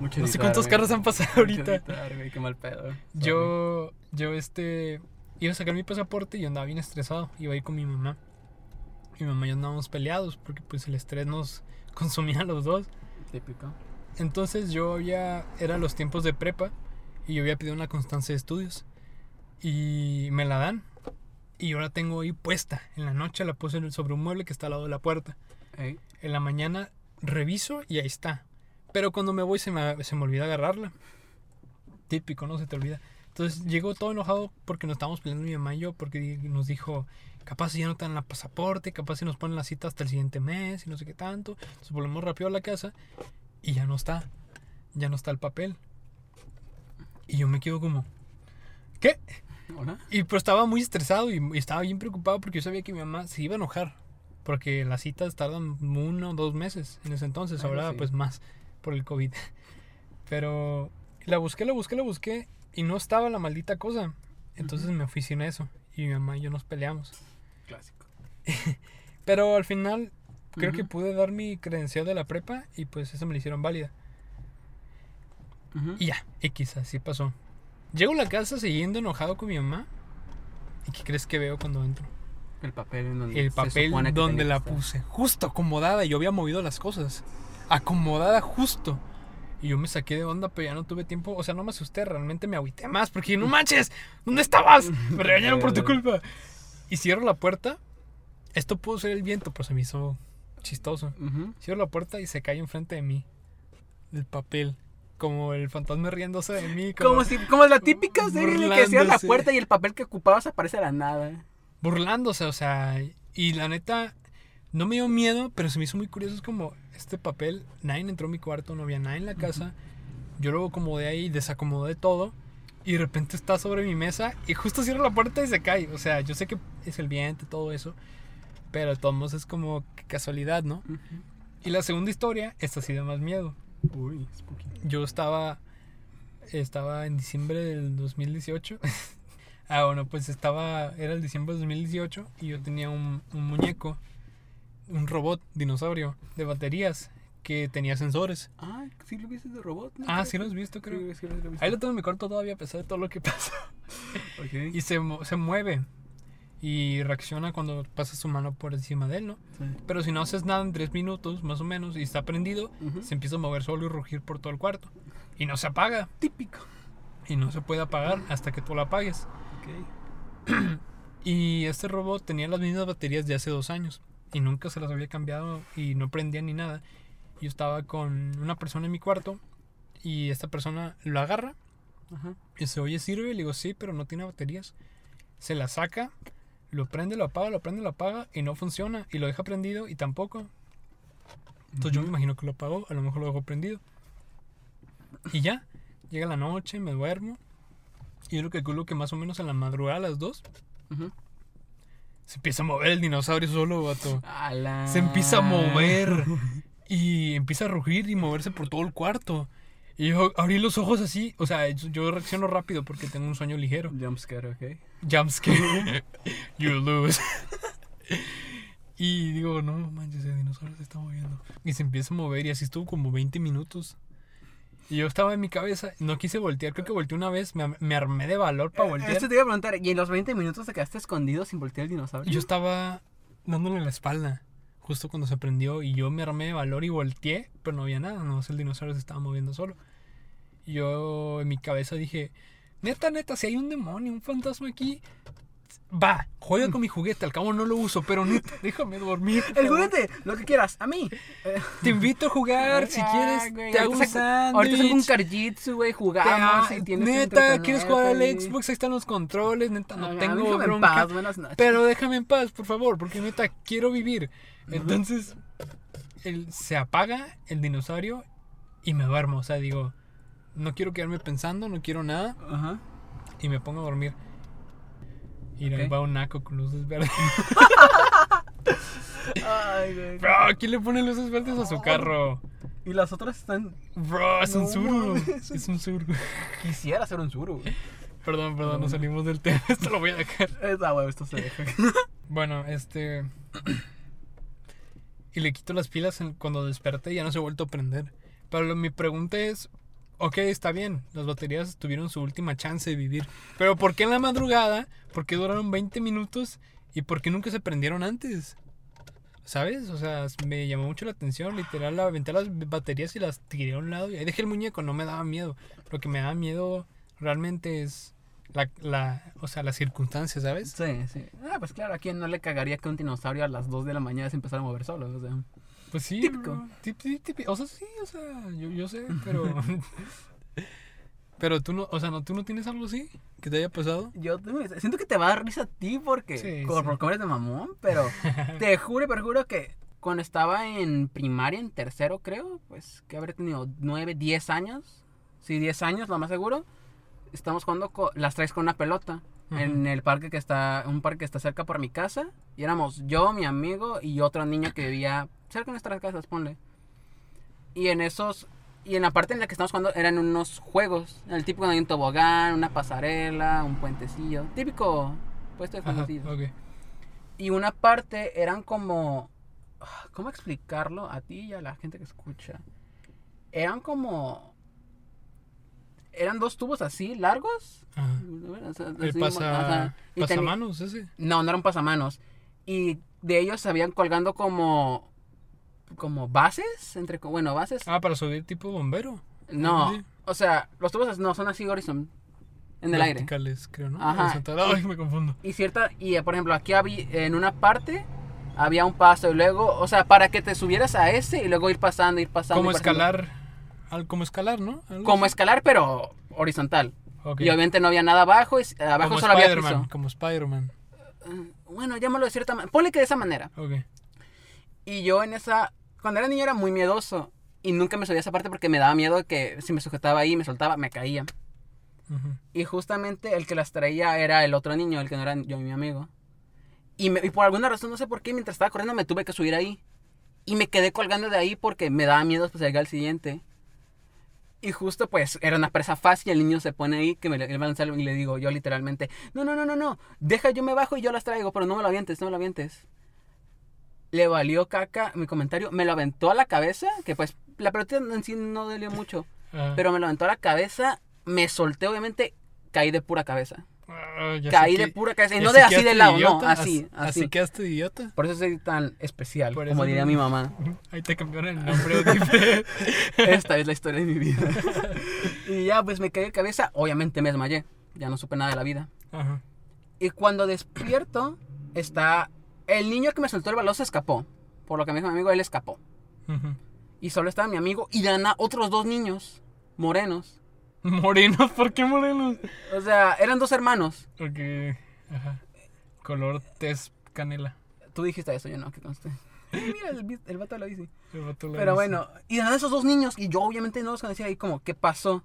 Mucho No sé cuántos güey. carros han pasado Mucho ahorita. editar, güey, qué mal pedo. Yo, yo este, iba a sacar mi pasaporte y yo andaba bien estresado. Iba a ir con mi mamá. Mi mamá y yo andábamos peleados porque pues el estrés nos consumía a los dos. Sorry. Típico. Entonces yo había, eran los tiempos de prepa y yo había pedido una constancia de estudios. Y me la dan. Y yo la tengo ahí puesta. En la noche la puse sobre un mueble que está al lado de la puerta. En la mañana reviso y ahí está. Pero cuando me voy se me, se me olvida agarrarla. Típico, ¿no? Se te olvida. Entonces llegó todo enojado porque nos estábamos peleando mi mamá y yo porque nos dijo, capaz si ya no te dan la pasaporte, capaz si nos ponen la cita hasta el siguiente mes y no sé qué tanto. Entonces volvemos rápido a la casa y ya no está. Ya no está el papel. Y yo me quedo como, ¿qué? Hola. Y pues estaba muy estresado y, y estaba bien preocupado porque yo sabía que mi mamá se iba a enojar. Porque las citas tardan uno o dos meses en ese entonces. Ahora sí. pues más por el COVID. Pero la busqué, la busqué, la busqué y no estaba la maldita cosa. Entonces me fui sin eso. Y mi mamá y yo nos peleamos. Clásico. Pero al final creo que pude dar mi credencial de la prepa y pues eso me la hicieron válida. Ujú. Y ya, X, así pasó. Llego a la casa siguiendo enojado con mi mamá. ¿Y qué crees que veo cuando entro? El papel en donde El se papel supone que donde tenía la estar. puse. Justo acomodada. Yo había movido las cosas. Acomodada justo. Y yo me saqué de onda, pero ya no tuve tiempo. O sea, no me asusté. Realmente me agüité más. Porque no manches. ¿Dónde estabas? Me regañaron por tu culpa. Y cierro la puerta. Esto pudo ser el viento, pero se me hizo chistoso. Cierro la puerta y se cae enfrente de mí. El papel. Como el fantasma riéndose de mí. Como si, como la típica serie en la que cierras la puerta y el papel que ocupabas aparece de la nada. burlándose, o sea, y la neta, no me dio miedo, pero se me hizo muy curioso, es como, este papel, nadie entró a mi cuarto, no había nadie en la casa, yo lo acomodé ahí, desacomodé todo, y de repente está sobre mi mesa, y justo cierro la puerta y se cae, o sea, yo sé que es el viento y todo eso, pero de todos modos es como casualidad, ¿no? Y la segunda historia, esta sí da más miedo. Uy, spooky. Yo estaba. Estaba en diciembre del 2018. ah, bueno, pues estaba. Era el diciembre del 2018 y yo tenía un, un muñeco, un robot dinosaurio de baterías que tenía sensores. Ah, sí lo viste de robot. ¿no? Ah, Creo sí lo has visto, creo. Sí, sí lo visto. Ahí lo tengo en mi cuarto todavía, a pesar de todo lo que pasa. Y se, se mueve. Y reacciona cuando pasa su mano por encima de él, ¿no? Sí. Pero si no haces nada en tres minutos, más o menos, y está prendido, se empieza a mover solo y rugir por todo el cuarto. Y no se apaga. Típico. y no se puede apagar hasta que tú la apagues. Y este robot tenía las mismas baterías de hace dos años y nunca se las había cambiado y no prendía ni nada. Yo estaba con una persona en mi cuarto y esta persona lo agarra Ajá. y se oye sirve. Le digo, sí, pero no tiene baterías. Se la saca, lo prende, lo apaga, lo prende, lo apaga y no funciona. Y lo deja prendido y tampoco. Entonces yo me imagino que lo apagó, a lo mejor lo dejó prendido. Y ya, llega la noche, me duermo. Y yo lo calculo que más o menos en la madrugada a las 2 Ujú. Se empieza a mover el dinosaurio solo, vato. Ala. Se empieza a mover y empieza a rugir y moverse por todo el cuarto. Y yo abrí los ojos así, o sea, yo yo reacciono rápido porque tengo un sueño ligero. Jumpscare, ok. Jumpscare. you lose. y digo, no manches, el dinosaurio se está moviendo. Y se empieza a mover y así estuvo como 20 minutos. Y yo estaba en mi cabeza, no quise voltear, creo que volteé una vez, me, me armé de valor para Eh, voltear. Esto te iba a preguntar, ¿y en los 20 minutos te quedaste escondido sin voltear el dinosaurio? Yo estaba dándole la espalda justo cuando se prendió y yo me armé de valor y volteé, pero no había nada, no el dinosaurio se estaba moviendo solo. Y yo en mi cabeza dije, neta, neta, si hay un demonio, un fantasma aquí, va, juega con mi juguete, al cabo no lo uso, pero neta, déjame dormir. El juguete, lo que quieras, a mí. Te invito a jugar, si quieres, güey, te hago un saco- Ahorita saco un sándwich. Karjitsu, güey, jugamos y tienes Neta, ¿quieres jugar al. Xbox? Ahí están los controles, neta, no tengo déjame en paz, buenas noches. Pero déjame en paz, por favor, porque neta, quiero vivir. Entonces, el- se apaga el dinosaurio y me duermo. O sea, digo, no quiero quedarme pensando, no quiero nada. Ajá. Y me pongo a dormir. Y ahí Ok. va un naco con luces verdes. Ay, güey. Bro, ¿quién le pone luces verdes a su carro? Y las otras están. Bro, es un suru. Es un suru. Quisiera hacer un suru. Perdón, perdón, no salimos del tema. Esto lo voy a dejar. Esa, güey, esto se deja. Bueno, este. Y le quito las pilas cuando desperté y ya no se ha vuelto a prender. Pero mi pregunta es: ok, está bien, las baterías tuvieron su última chance de vivir. Pero ¿por qué en la madrugada? ¿Por qué duraron 20 minutos? ¿Y por qué nunca se prendieron antes? ¿Sabes? O sea, me llamó mucho la atención. Literal, aventé las baterías y las tiré a un lado. Y ahí dejé el muñeco, no me daba miedo. Lo que me daba miedo realmente es la, la, o sea, las circunstancias, ¿sabes? Sí, sí. Ah, pues claro, a quién no le cagaría que un dinosaurio a las 2 de la mañana se empezara a mover solo, o sea. Pues sí. Típico. sí, típico. O sea, sí, o sea, yo, yo sé, pero... pero tú no, o sea, no, ¿tú no tienes algo así que te haya pasado? Yo siento que te va a dar risa a ti porque Sí, por, sí. eres de mamón, pero te juro y perjuro que cuando estaba en primaria, en tercero creo, pues que habré tenido 9, 10 años, sí, 10 años, lo más seguro, estamos jugando co- las tres con una pelota en el parque que está, un parque que está cerca por mi casa, y éramos yo, mi amigo y otro niño que vivía cerca de nuestras casas, ponle. Y en esos, y en la parte en la que estamos jugando eran unos juegos, el típico de un tobogán, una pasarela, un puentecillo, típico puesto de Ajá, jueguecillos. ok. Y una parte eran como. ¿Cómo explicarlo a ti y a la gente que escucha? Eran como. Eran dos tubos así largos. Ajá. O sea, El así, pasa, ajá. Y teni- pasamanos ese. No, no eran pasamanos. Y de ellos se habían colgando como. Como bases. Entre, bueno, bases. Ah, para subir tipo bombero. no. sí. O sea, los tubos no son así horizon. En el aire. Verticales, creo, ¿no? Ajá. Horizontal. Ay, me confundo. y cierta y eh, por ejemplo aquí había en una parte había un paso y luego o sea para que te subieras a ese y luego ir pasando ir pasando Como escalar. al- Como escalar, ¿no? Algo como así. escalar pero horizontal y obviamente no había nada abajo y abajo Como solo había piso Como Spider-Man. Eh, bueno llámalo de cierta manera ponle que de esa manera Ok. y yo en esa cuando era niño era muy miedoso y nunca me subía a esa parte porque me daba miedo que si me sujetaba ahí me soltaba me caía. Y justamente el que las traía era el otro niño, el que no era yo y mi amigo. Y, me- y por alguna razón, no sé por qué, mientras estaba corriendo me tuve que subir ahí. Y me quedé colgando de ahí porque me daba miedo pues llegar al siguiente. Y justo pues era una presa fácil, el niño se pone ahí, que me le él va a lanzar y le digo yo literalmente, no, no, no, no, no, deja yo me bajo y yo las traigo, pero no me lo avientes, no me lo avientes. Le valió caca mi comentario, me lo aventó a la cabeza, que pues la pelota en sí no dolió mucho, Ah. pero me lo aventó a la cabeza, me solté obviamente, caí de pura cabeza. Ah, Caí que- de pura cabeza. Y no de así de lado, no, así, Así así. quedaste idiota. Por eso soy tan especial, Por como diría no- mi mamá. Ahí te cambiaron el nombre. Esta es la historia de mi vida. y ya, pues me caí de cabeza. Obviamente me desmayé. Ya no supe nada de la vida. Ajá. Y cuando despierto, está. El niño que me soltó el balón se escapó. Por lo que me dijo mi amigo, él escapó. Y solo estaba mi amigo y nada otros dos niños morenos. Morenos, ¿por qué morenos? O sea, eran dos hermanos. Porque. Ajá. Color tez canela. Tú dijiste eso, yo no, que conste. Mira, el, el vato lo dice. El vato lo Pero dice. bueno, y de nada esos dos niños, y yo obviamente no los conocía, y como, ¿qué pasó?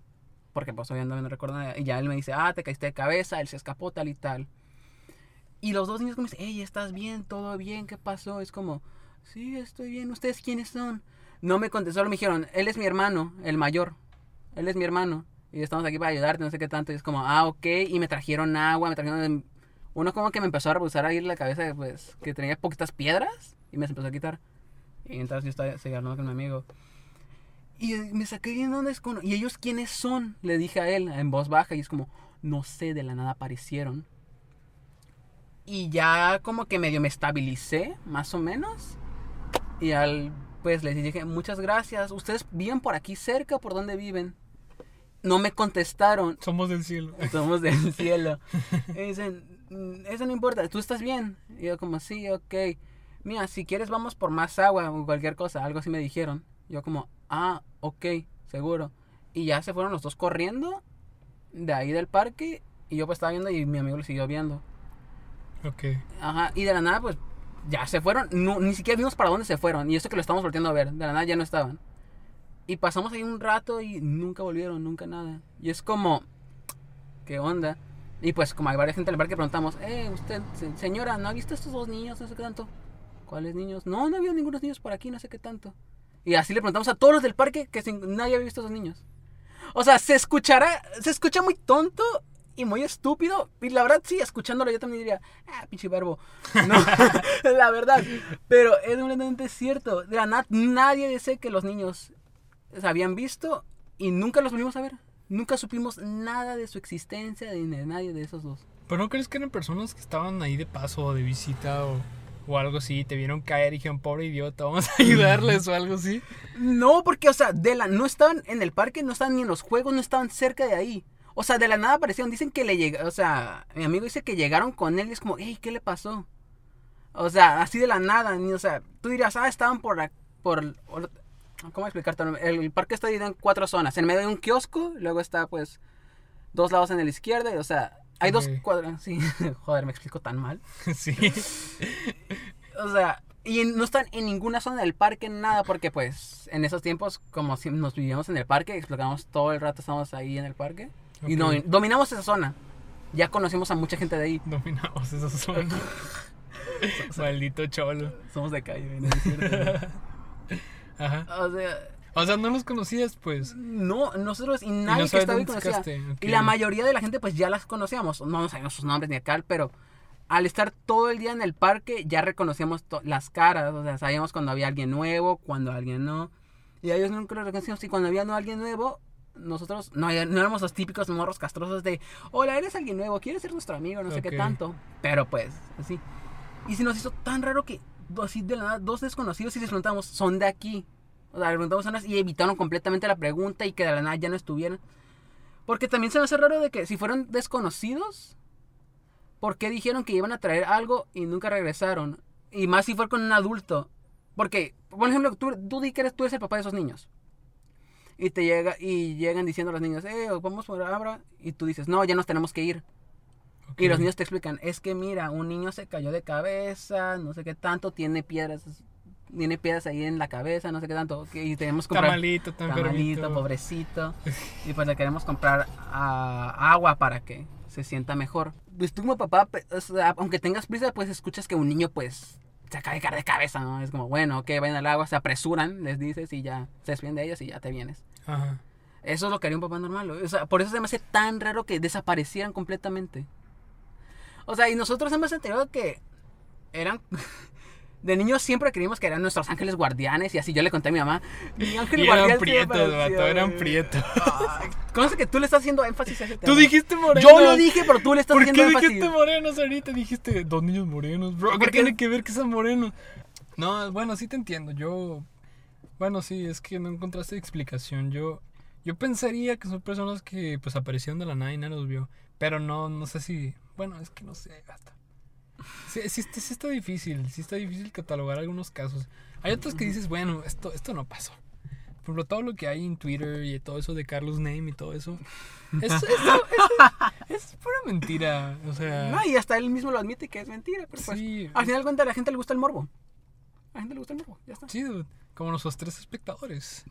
Porque pues obviamente no recuerdo nada. Y ya él me dice, ah, te caíste de cabeza, él se escapó, tal y tal. Y los dos niños como dicen, hey, ¿estás bien? ¿Todo bien? ¿Qué pasó? Es como, sí, estoy bien. ¿Ustedes quiénes son? No me contestaron, me dijeron, él es mi hermano, el mayor. Él es mi hermano. Y estamos aquí para ayudarte, no sé qué tanto. Y es como, ah, ok. Y me trajeron agua, me trajeron... Uno como que me empezó a rebusar ahí la cabeza, pues, que tenía poquitas piedras. Y me empezó a quitar. Y entonces yo estaba hablando con mi amigo. Y me saqué bien dónde es con... ¿Y ellos quiénes son? Le dije a él en voz baja y es como, no sé, de la nada aparecieron. Y ya como que medio me estabilicé, más o menos. Y al, pues les dije, muchas gracias. ¿Ustedes viven por aquí cerca? ¿Por dónde viven? No me contestaron. Somos del cielo. Somos del cielo. Y dicen, "Mm, eso no importa, ¿tú estás bien? Y yo como, sí, ok. Mira, si quieres vamos por más agua o cualquier cosa, algo así me dijeron. Yo como, ah, ok, seguro. Y ya se fueron los dos corriendo de ahí del parque y yo pues estaba viendo y mi amigo lo siguió viendo. Ok. Ajá, y de la nada pues ya se fueron, no, ni siquiera vimos para dónde se fueron. Y eso que lo estamos volteando a ver, de la nada ya no estaban. Y pasamos ahí un rato y nunca volvieron, nunca nada. Y es como, ¿qué onda? Y pues como hay varias gente en el parque preguntamos, eh, usted, se- señora, ¿no ha visto estos dos niños? No sé qué tanto. ¿Cuáles niños? No, no había ningunos niños por aquí, no sé qué tanto. Y así le preguntamos a todos los del parque que sin- nadie había visto a esos niños. O sea, se escuchará, se escucha muy tonto y muy estúpido. Y la verdad, sí, escuchándolo yo también diría, ah, pinche verbo. No, la verdad. Pero es completamente cierto. De la nada, nadie dice que los niños se habían visto y nunca los volvimos a ver. Nunca supimos nada de su existencia, de, de nadie de esos dos. ¿Pero no crees que eran personas que estaban ahí de paso o de visita o, o algo así? Te vieron caer y dijeron, pobre idiota, vamos a ayudarles o algo así. No, porque, o sea, de la, no estaban en el parque, no estaban ni en los juegos, no estaban cerca de ahí. O sea, de la nada aparecieron. Dicen que le llegaron, o sea, mi amigo dice que llegaron con él y es como, hey, ¿qué le pasó? O sea, así de la nada, ni, o sea, tú dirías, ah, estaban por, la- por, por- ¿cómo explicarte? El, parque está dividido en cuatro zonas. En medio hay un kiosco, luego está, pues, dos lados en el izquierdo, y, o sea, hay dos Ok. cuadras, sí, joder, me explico tan mal. sí. O sea, y no están en ninguna zona del parque, nada, porque pues en esos tiempos, como si nos vivíamos en el parque, exploramos todo el rato, estábamos ahí en el parque. Y no, dominamos esa zona. Ya conocimos a mucha gente de ahí. Dominamos esa zona. Maldito cholo. Somos de calle, ¿no? Ajá. o sea, O sea, no los conocías, pues. no, nosotros y Y nadie no que estaba ahí conocía. Y la mayoría de la gente pues ya las conocíamos. No nos sabíamos sus nombres ni acá, pero al estar todo el día en el parque ya reconocíamos las caras. O sea, sabíamos cuando había alguien nuevo, cuando alguien no. Y a ellos nunca los reconocíamos. Y cuando había no alguien nuevo, nosotros no, no éramos los típicos morros castrosos de, hola, eres alguien nuevo, quieres ser nuestro amigo, no sé qué tanto. Pero pues, así. Y se nos hizo tan raro que así de la nada, dos desconocidos y les preguntamos, son de aquí. O sea, le preguntamos a unas y evitaron completamente la pregunta y que de la nada ya no estuvieran. Porque también se me hace raro de que si fueron desconocidos, ¿por qué dijeron que iban a traer algo y nunca regresaron? Y más si fue con un adulto. Porque, por ejemplo, tú, tú di que eres, tú eres el papá de esos niños. Y te llega, y llegan diciendo a los niños, eh, vamos por Abra. Y tú dices, no, ya nos tenemos que ir. Y los niños te explican, es que mira, un niño se cayó de cabeza, no sé qué tanto, tiene piedras, tiene piedras ahí en la cabeza, no sé qué tanto. Y tenemos que Está comprar malito, está tamalito, pobrecito. Y pues le queremos comprar ah, agua para que se sienta mejor. Pues tú como papá, sea, aunque tengas prisa, pues escuchas que un niño pues se acaba de caer de cabeza, ¿no? Es como, bueno, ok, vayan al agua, se apresuran, les dices y ya se despiden de ellos y ya te vienes. Ajá. Eso es lo que haría un papá normal. O sea, por eso se me hace tan raro que desaparecieran completamente. O sea, y nosotros hemos enterado que eran... De niños siempre creímos que eran nuestros ángeles guardianes y así yo le conté a mi mamá. Mi ángel Y guardián eran prietos, vato, eran güey". prietos. Conoce que tú le estás haciendo énfasis a ese tema. Tú dijiste moreno. Yo lo dije, pero tú le estás ¿Por haciendo énfasis. dijiste morenos ahorita? Dijiste dos niños morenos, bro. ¿Qué Porque- tiene que ver que sean morenos? No, bueno, sí te entiendo. Yo. Bueno, sí, es que no encontraste explicación. Yo. Yo pensaría que son personas que pues aparecieron de la nada y nadie los vio. Pero no, no sé si. Bueno, es que no sé, hasta. Sí, sí, está- sí está difícil. Sí está difícil catalogar algunos casos. Hay otros que dices, bueno, esto, esto no pasó. Por ejemplo, todo lo que hay en Twitter y todo eso de Carlos Name y todo eso. Eso, eso, eso es pura mentira. O sea. No, y hasta él mismo lo admite que es mentira. Pero pues, Sí. al final de cuentas, a la gente le gusta el morbo. A la gente le gusta el morbo, ya está. Sí, dude, como nuestros tres espectadores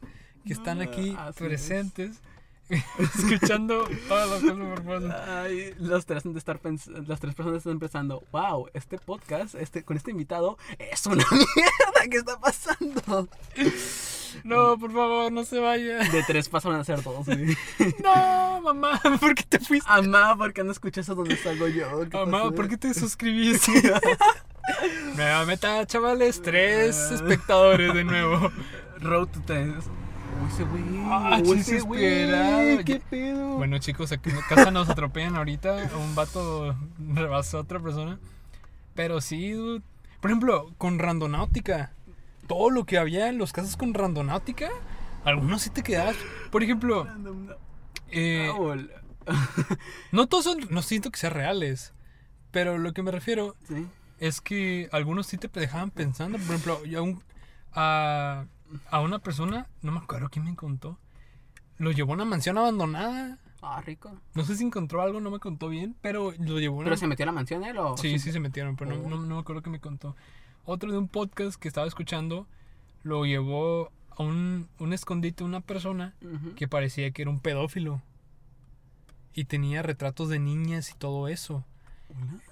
que están aquí presentes, escuchando todas las cosas por los tres han de estar las tres personas están pensando, wow, este podcast, este, con este invitado, es una mierda que está pasando. No, por favor, no se vaya. De tres pasan a ser todos. ¿sí? No, mamá, ¿por qué te fuiste? Mamá, ¿por qué no escuchaste donde salgo yo? Mamá, ¿por qué te suscribiste? Nueva meta, chavales, tres ah. espectadores de nuevo. Road to 10 o ese güey, ah, ese güey, qué pedo. Bueno, chicos, aquí en casa nos atropellan ahorita, un vato rebasó a otra persona. Pero sí, dude. Por ejemplo, con randonáutica, todo lo que había en los casos con randonáutica, algunos sí te quedas. Por ejemplo, eh, ah, no todos son, no siento que sean reales, pero lo que me refiero ¿Sí? es que algunos sí te dejaban pensando. Por ejemplo, yo aún. Ah, a, una persona, no me acuerdo quién me contó, lo llevó a una mansión abandonada. Ah, rico. No sé si encontró algo, no me contó bien, pero lo llevó a una... ¿Pero se metió a la mansión él o...? Sí, sí se metieron, pero no, Oh. no, no me acuerdo que me contó. Otro de un podcast que estaba escuchando lo llevó a un, un escondite una persona que parecía que era un pedófilo. Y tenía retratos de niñas y todo eso.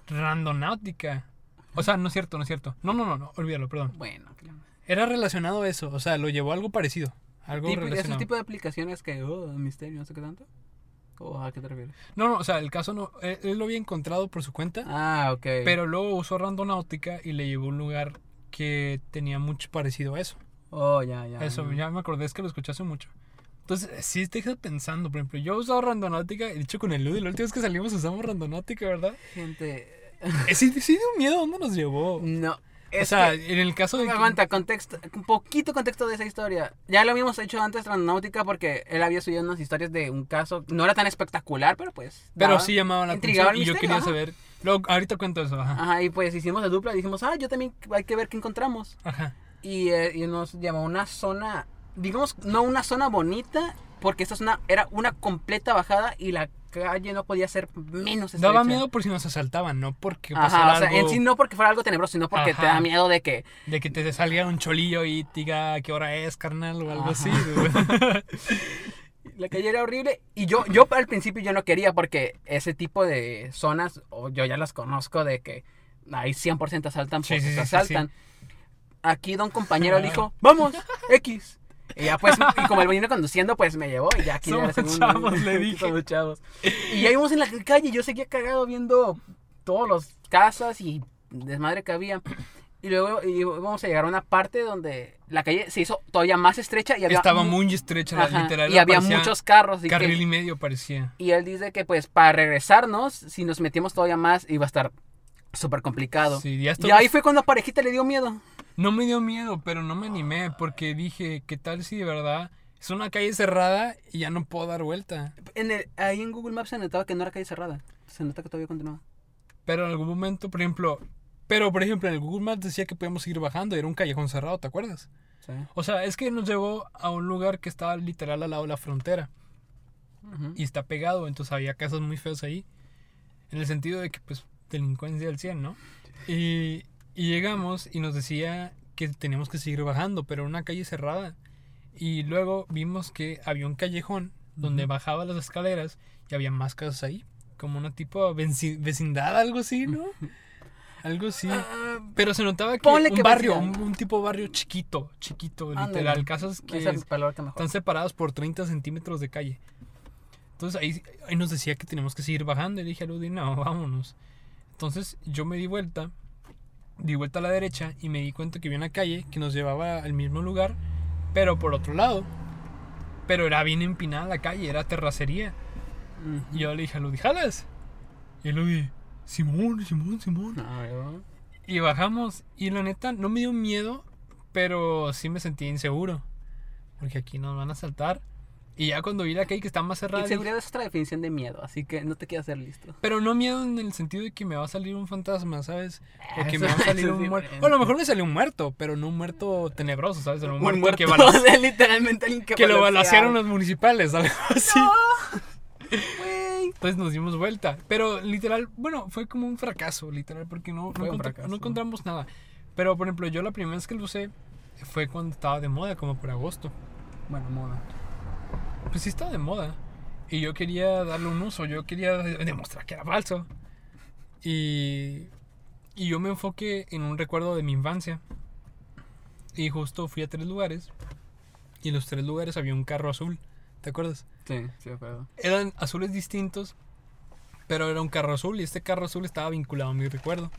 Randonáutica. O sea, no es cierto, no es cierto. No, no, no, no, olvídalo, perdón. Bueno, claro. Era relacionado a eso, o sea, lo llevó a algo parecido. Algo Tipo, ese relacionado. tipo de aplicaciones que, oh, misterio, no sé qué tanto. ¿O a qué te refieres? No, no, o sea, el caso no. Él, él lo había encontrado por su cuenta, Ah, ok. pero luego usó Randonáutica y le llevó a un lugar que tenía mucho parecido a eso. Oh, ya, ya. eso, ya. ya me acordé, es que lo escuché hace mucho. Entonces, sí te dejas pensando. Por ejemplo, yo usaba randonáutica. Y de hecho, con el Ludi, la última vez que salimos usamos randonáutica, ¿verdad? Gente. Eh, Sí, sí dio miedo. ¿Dónde nos llevó? No. O sea, en el caso de que... Aguanta, contexto, un poquito contexto de esa historia. Ya lo habíamos hecho antes Randonáutica porque él había subido unas historias de un caso, no era tan espectacular, pero pues. Pero daba- sí llamaba la atención y yo quería ajá. saber. Luego, ahorita cuento eso, ajá. Ajá, y pues hicimos la dupla y dijimos, ah, yo también hay que ver qué encontramos. Ajá. Y, eh, y nos llamó una zona, digamos, no una zona bonita, porque esta zona era una completa bajada y la calle no podía ser menos estrecha. Daba miedo por si nos asaltaban, no porque Ajá, pasara o sea, algo en sí no porque fuera algo tenebroso, sino porque te da miedo de que de que te salga un cholillo y te diga qué hora es, carnal, o algo Ajá. así. La calle era horrible y yo, yo al principio yo no quería porque ese tipo de zonas, o yo ya las conozco de que ahí 100% asaltan Sí, porque sí, se sí, sí, asaltan. Aquí don compañero dijo, vamos, X. Y ya pues, y como él venía conduciendo, pues me llevó y ya aquí Somos era chavos, le dije. Somos chavos. Y ya íbamos en la calle y yo seguía cagado viendo todas las casas y desmadre que había. Y luego íbamos a llegar a una parte donde la calle se hizo todavía más estrecha y había Estaba mu- muy estrecha, la- Ajá, literal. y había muchos carros. y que- Carril y medio parecía. y él dice que pues para regresarnos, si nos metíamos todavía más, iba a estar súper complicado. Sí, ya y estuvo- ahí fue cuando a parejita le dio miedo. No me dio miedo, pero no me animé porque dije, ¿qué tal si de verdad es una calle cerrada y ya no puedo dar vuelta? En el, ahí en Google Maps se notaba que no era calle cerrada. Se nota que todavía continuaba. Pero en algún momento, por ejemplo, pero por ejemplo en el Google Maps decía que podíamos ir bajando, era un callejón cerrado, ¿te acuerdas? Sí. O sea, es que nos llevó a un lugar que estaba literal al lado de la frontera y está pegado, entonces había casas muy feas ahí. En el sentido de que, pues, delincuencia al 100, ¿no? Y, y llegamos y nos decía que teníamos que seguir bajando, pero una calle cerrada. Y luego vimos que había un callejón donde Ujú. bajaba las escaleras y había más casas ahí, como una tipo venci- vecindad, algo así, ¿no? Algo así. Ah, Pero se notaba que Ponle un que barrio, un, un tipo barrio chiquito, chiquito, Ándale. literal. Casas que es están separadas por 30 centímetros de calle. Entonces ahí, ahí nos decía que teníamos que seguir bajando. Y le dije a Ludi, no, vámonos. Entonces yo me di vuelta, di vuelta a la derecha y me di cuenta que había una calle que nos llevaba al mismo lugar, pero por otro lado. Pero era bien empinada la calle, era terracería. Y yo le dije a Ludi, ¿jalas? Y Ludi, Simón, Simón, Simón. A ver, Y bajamos y la neta no me dio miedo, pero sí me sentí inseguro. Porque aquí nos van a saltar. Y ya cuando vi la calle que está más cerrada. dije- Inseguridad es otra definición de miedo, así que no te quieras hacer listo. pero no miedo en el sentido de que me va a salir un fantasma, ¿sabes? O que Eso- me va a salir un muerto. diferente. O a lo mejor me salió un muerto, pero no un muerto tenebroso, ¿sabes? Un, Un muerto, muerto, que, bala- de literalmente alguien que, que lo balacearon los municipales, algo así. Güey. Entonces nos dimos vuelta. Pero literal, bueno, fue como un fracaso, literal, porque no, no, fracaso. no encontramos nada. Pero por ejemplo, yo la primera vez que lo usé fue cuando estaba de moda, como por agosto. Bueno, moda. Pues sí estaba de moda. Y yo quería darle un uso, yo quería de- demostrar que era falso. Y, y yo me enfoqué en un recuerdo de mi infancia. Y justo fui a tres lugares. Y en los tres lugares había un carro azul. ¿Te acuerdas? Sí, sí, acuerdo. Eran azules distintos, pero era un carro azul y este carro azul estaba vinculado a mi recuerdo.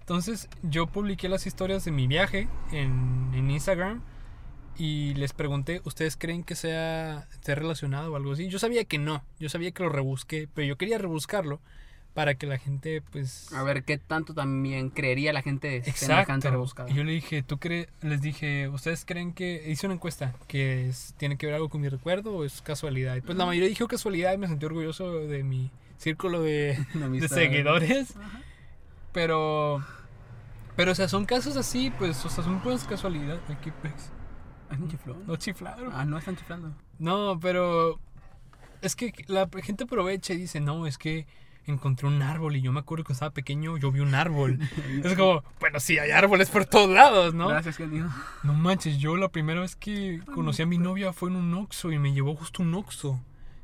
Entonces yo publiqué las historias de mi viaje en, en Instagram y les pregunté, ¿ustedes creen que sea esté relacionado o algo así? Yo sabía que no, yo sabía que lo rebusqué, pero yo quería rebuscarlo para que la gente pues... A ver, ¿qué tanto también creería la gente semejante rebuscada? Y yo le dije, ¿tú crees? Les dije, ¿ustedes creen que hice una encuesta que es- tiene que ver algo con mi recuerdo o es casualidad? Y pues la mayoría dijo casualidad y me sentí orgulloso de mi círculo de, seguidores. Pero, pero o sea, son casos así, pues, o sea, son puras casualidad. Ay, qué pex. ¿Es un chiflón? No chiflaron. Ah, no están chiflando. No, pero es que la gente aprovecha y dice, no, es que encontré un árbol y yo me acuerdo que estaba pequeño, yo vi un árbol. es como, bueno, sí, hay árboles por todos lados, ¿no? Gracias, querido. No manches, yo la primera vez que conocí a mi novia fue en un Oxxo y me llevó justo un Oxxo.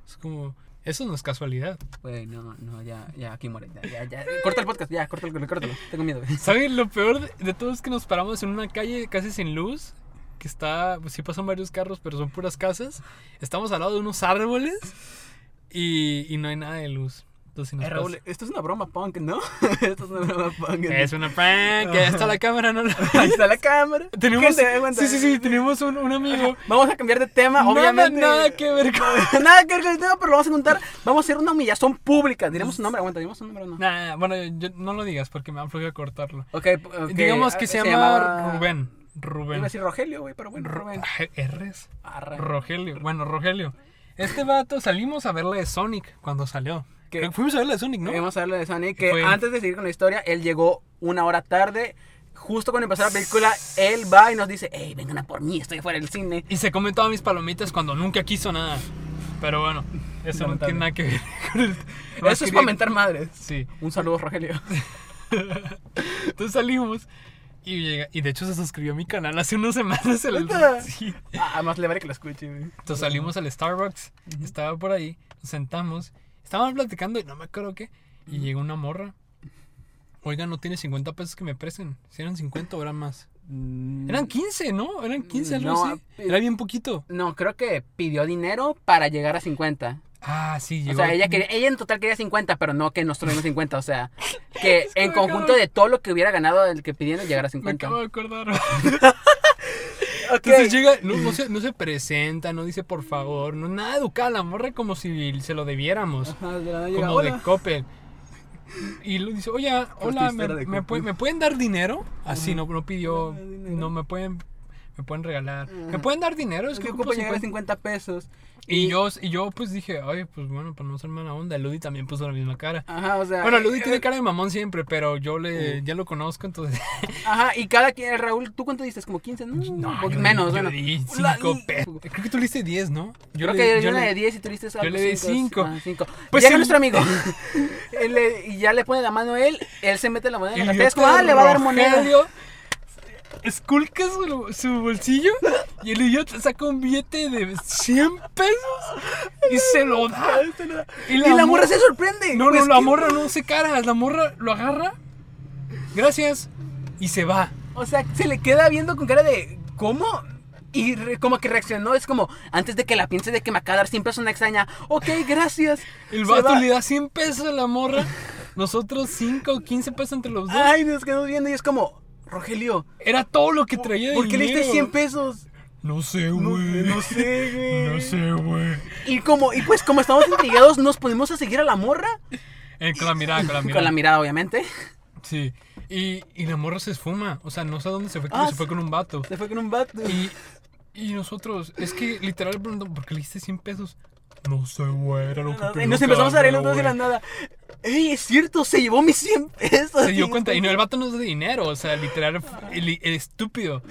Es como, eso no es casualidad. Güey, no, no, ya, ya, aquí muere. Ya, ya, ya. Corta el podcast, ya, córtalo, córtalo. Tengo miedo. ¿Saben? Lo peor de, de todo es que nos paramos en una calle casi sin luz, que está, pues sí pasan varios carros, pero son puras casas. Estamos al lado de unos árboles y, y no hay nada de luz. Entonces, si Eh, Raúl, esto es una broma punk, ¿no? esto es una broma punk. Es una prank, que está la cámara, ¿no? Ahí está la cámara. tenemos, sí, sí, sí, tenemos un, un amigo. Vamos a cambiar de tema, Nada, obviamente. nada que ver con... nada que ver con el tema, pero lo vamos a contar. Vamos a hacer una humillación pública. Diremos un nombre, aguanta, diremos un nombre o no. Nah, bueno, yo- no lo digas porque me da flojera cortarlo. Ok, ok, Digamos que ah, se, llama Rubén. Iba Rubén. a decir Rogelio, güey, pero bueno, Ru- Rubén. ¿R's? Arre. Rogelio. Bueno, Rogelio. Este vato salimos a ver la de Sonic cuando salió. Que Fuimos a ver la de Sonic, ¿no? Vamos a hablar de Sonic, que Fue- antes de seguir con la historia, él llegó una hora tarde. Justo cuando empezó la película, él va y nos dice, hey, vengan a por mí, estoy fuera del cine. Y se come todas mis palomitas cuando nunca quiso nada. Pero bueno, eso no Lamentable. tiene nada que ver con el... Eso es comentar madres. Sí. Un saludo, Rogelio. Entonces salimos y llega... Y de hecho se suscribió a mi canal hace unas semanas. El... Sí. Ah, más le vale que lo escuche, güey. Entonces salimos al Starbucks, estaba por ahí, nos sentamos, estábamos platicando y no me acuerdo qué, y llegó una morra. Oiga, no tiene 50 pesos que me presten. Si eran 50 o eran más. Mm, Eran 15, ¿no? Eran 15, algo No, así. eh, Era bien poquito. No, creo que pidió dinero para llegar a 50. Ah, sí, O llegó. sea, ella, quería, ella en total quería 50, pero no que nosotros dimos 50. O sea, que en que me conjunto acabo- de todo lo que hubiera ganado el que pidiera, llegara a Me 50. acabo de acordar. Ok. Entonces llega, no, no se, no se presenta, no dice por favor, no nada educada la morra como si se lo debiéramos. Ajá, de la nada llega, como de. Coppel. Y lo dice, oye, hola, ¿me, me pu- me pueden dar dinero? Así, no, no pidió, No, me pueden, me pueden regalar. ¿Me pueden dar dinero? Es que ocupo ocupo llegar a 50". 50 pesos. Y yo, y yo pues dije, ay, pues bueno, para no ser mala onda, Ludi también puso la misma cara. Ajá, o sea. Bueno, eh, Ludi tiene eh, cara de mamón siempre, pero yo le, Uh. ya lo conozco, entonces... Ajá, y cada quien, Raúl, ¿tú cuánto diste? ¿Como 15? No, poquito yo- menos, yo bueno. di La- 5 pesos. Creo que tú le diste 10, ¿no? Yo creo le- que yo, le- una de 10 y tú diste algo le di cinco. Ah, cinco. Pues Llega el- nuestro amigo. Él le- y ya le pone la mano a él. Él se mete la moneda en la idiota ah, le va a dar moneda. Rogelio Esculca su, su bolsillo y el idiota saca un billete de 100 pesos y se lo da. Y la, morra se sorprende. No, no, Pues, la morra no se cara. La morra lo agarra. Gracias. Y se va. O sea, se le queda viendo con cara de, ¿cómo? Y re- como que reaccionó, es como, antes de que la piense de que me acaba de dar 100 pesos una extraña, ok, gracias. El vato va. le da 100 pesos a la morra. Nosotros 5 o 15 pesos entre los dos. Ay, nos quedamos viendo y es como, Rogelio, Era todo lo que traía de ¿por qué le diste dinero. 100 pesos? No sé, güey. no sé, güey. No sé, güey. Y como, y pues como estamos intrigados, nos ponemos a seguir a la morra. Eh, con la mirada, con la mirada. Con la mirada, obviamente. Sí. Y, y la morra se esfuma. O sea, no sé a dónde se fue, Ah, se fue con un vato. Se fue con un vato. Y, y nosotros, es que literal preguntó, ¿por qué le diste 100 pesos? No sé, güey, era lo que Y nos empezamos a reír los dos de la nada. ¡Ey, es cierto! Se llevó mis 100 pesos. Se dio cuenta, y no, el vato no es de dinero, o sea, literal, el, el estúpido.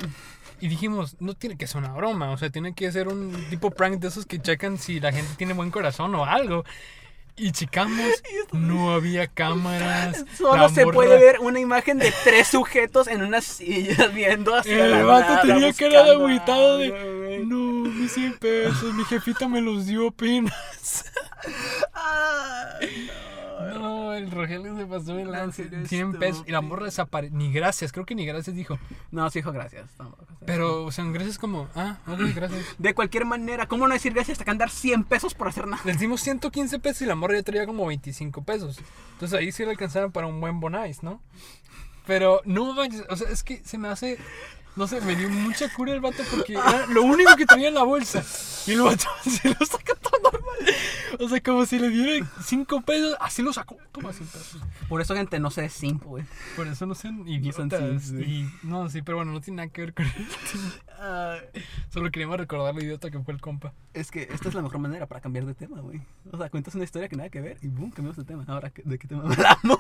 Y dijimos, no tiene que ser una broma, o sea, tiene que ser un tipo prank de esos que checan si la gente tiene buen corazón o algo. Y checamos, no había cámaras. Solo la se morra- puede ver una imagen de tres sujetos en una silla viendo hacia la El vato nada, tenía cara de agüitado de. No, mis 100 pesos, mi jefita me los dio apenas. Ah, No, el Rogelio se pasó el lance. eres 100 pesos. Y la morra desapareció. Ni gracias, creo que ni gracias dijo. No, sí, hijo, gracias. Pero, o sea, gracias como. Ah, ok, gracias. De cualquier manera, ¿cómo no decir gracias hasta que andar 100 pesos por hacer nada? Le dimos 115 pesos y la morra ya traía como 25 pesos. Entonces ahí sí le alcanzaron para un buen bonais, ¿no? Pero no manches, o sea, es que se me hace. No sé, me dio mucha cura el vato porque era lo único que traía en la bolsa. Y el vato se lo saca todo normal. O sea, como si le diera 5 pesos, así lo sacó. Toma 100 pesos. Por eso, gente, no sé simp, güey. Por eso no sean idiotas. güey. y, no, sí, pero bueno, no tiene nada que ver con el tema. Solo queríamos recordar lo idiota que fue el compa. Es que esta es la mejor manera para cambiar de tema, güey. O sea, cuentas una historia que nada que ver y boom, cambiamos de tema. Ahora, ¿de qué tema hablamos?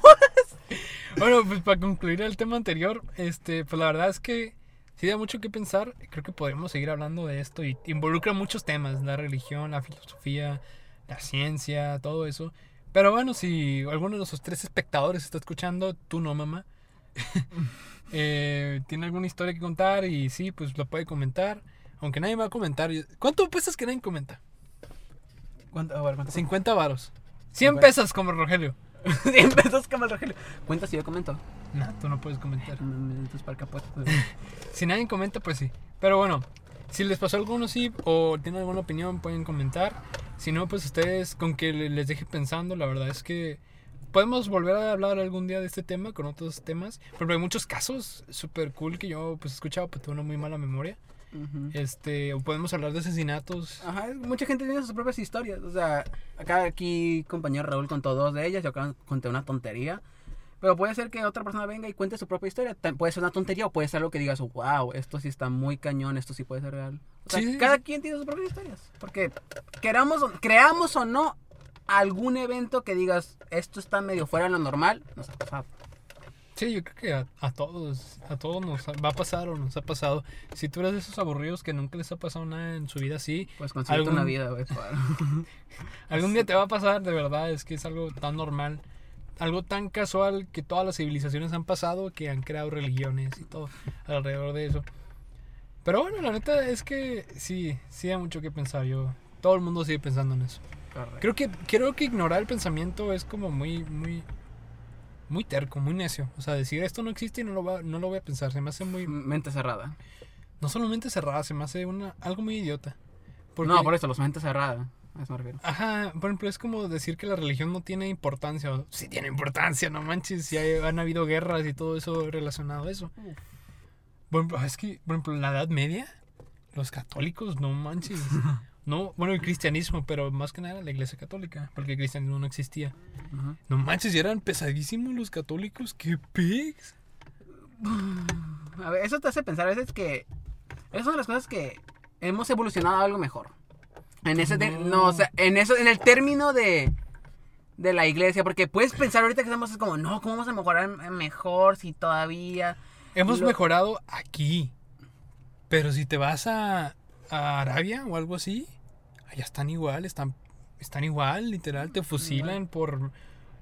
Bueno, pues para concluir el tema anterior, este, pues la verdad es que sí da mucho que pensar. Creo que podríamos seguir hablando de esto y involucra muchos temas, la religión, la filosofía, la ciencia, todo eso. Pero bueno, si alguno de nuestros tres espectadores está escuchando, tú no, mamá, eh, tiene alguna historia que contar y sí, pues lo puede comentar. Aunque nadie va a comentar. ¿Cuánto pesas que nadie comenta? ¿Cuánto? A ver, ¿cuánto? 50 varos. 100 Cincuenta. pesos como Rogelio. 100 pesos como el Rogelio. Cuenta si yo comento. No, tú no puedes comentar. Capote. Si nadie comenta, pues sí. Pero bueno, si les pasó alguno sí o tienen alguna opinión, pueden comentar. Si no, pues ustedes con que le- les deje pensando, la verdad es que podemos volver a hablar algún día de este tema con otros temas. Pero hay muchos casos súper cool que yo pues he escuchado, pero tengo una muy mala memoria. Ujú. Este, o podemos hablar de asesinatos. Ajá, mucha gente tiene sus propias historias. O sea, acá aquí compañero Raúl contó dos de ellas, yo acá conté una tontería. Pero puede ser que otra persona venga y cuente su propia historia. Puede ser una tontería o puede ser algo que digas, wow, esto sí está muy cañón, esto sí puede ser real. O sea, Sí, cada quien tiene sus propias historias. Porque queramos, creamos o no algún evento que digas, esto está medio fuera de lo normal, nos ha pasado. Sí, yo creo que a, a todos, a todos nos va a pasar o nos ha pasado. Si tú eres de esos aburridos que nunca les ha pasado nada en su vida así, Pues Algún- una vida, güey. algún día te va a pasar, de verdad, es que es algo tan normal, algo tan casual que todas las civilizaciones han pasado, que han creado religiones y todo alrededor de eso. Pero bueno, la neta es que sí, sí hay mucho que pensar. Yo, todo el mundo sigue pensando en eso. Correcto. Creo que, creo que ignorar el pensamiento es como muy, muy, muy terco, muy necio. O sea, decir esto no existe y no lo, va, no lo voy a pensar. Se me hace muy, Mente cerrada. no solamente cerrada, se me hace una, algo muy idiota. Porque, No, por eso, los mente cerrada. A eso me refiero. Ajá, por ejemplo, es como decir que la religión no tiene importancia. o, Sí tiene importancia, no manches, si hay- han habido guerras y todo eso relacionado a eso. Por ejemplo, es que, por ejemplo, en la Edad Media, los católicos, no manches. No, bueno, el cristianismo, pero más que nada la iglesia católica, porque el cristianismo no existía. Ujú. No manches, y eran pesadísimos los católicos, qué pegs. A ver, eso te hace pensar a veces que esas son las cosas que hemos evolucionado a algo mejor. En ese No. no, o sea, en eso en el término de de la iglesia, porque puedes pensar ahorita que estamos es como, no, ¿cómo vamos a mejorar mejor si todavía Hemos Lo- mejorado aquí, pero si te vas a, a Arabia o algo así, allá están igual, están, están igual, literal, te fusilan por...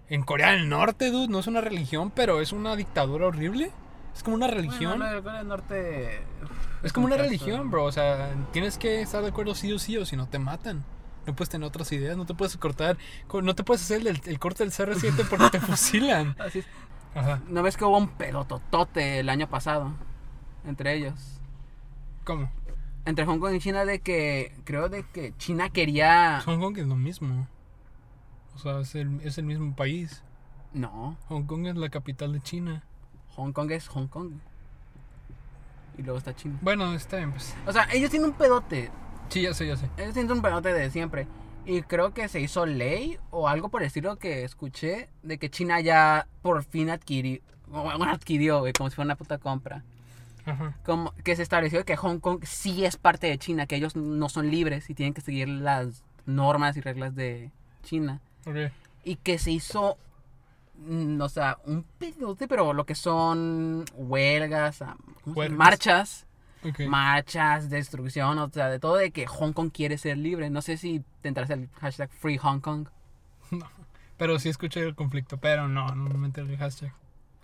En Corea del Norte, dude, no es una religión, pero es una dictadura horrible. Es como una religión. Bueno, Corea del Norte es como un una caso. religión, bro. O sea, tienes que estar de acuerdo sí o sí, o si no te matan. No puedes tener otras ideas, no te puedes cortar, co- no te puedes hacer el, el corte del CR7 porque te fusilan. Así es. Ajá. ¿No ves que hubo un pelototote el año pasado entre ellos? ¿Cómo? Entre Hong Kong y China de que creo de que China quería Hong Kong es lo mismo. O sea, es el, es el mismo país. no, Hong Kong es la capital de China. Hong Kong es Hong Kong. Y luego está China. Bueno, está bien, pues. O sea, ellos tienen un pedote. Sí, ya sé, ya sé. Ellos tienen un pedote de siempre. Y creo que se hizo ley o algo por el estilo que escuché de que China ya por fin adquirió, bueno, adquirió, güey, como si fuera una puta compra. Ajá. Como que se estableció que Hong Kong sí es parte de China, que ellos no son libres y tienen que seguir las normas y reglas de China. Ok. Y que se hizo, mm, o sea, un pedote, pero lo que son huelgas, marchas, Ok. marchas, destrucción, o sea, de todo de que Hong Kong quiere ser libre. No sé si te entras el hashtag Free Hong Kong. No. Pero sí escuché el conflicto, pero no, no me meto el hashtag.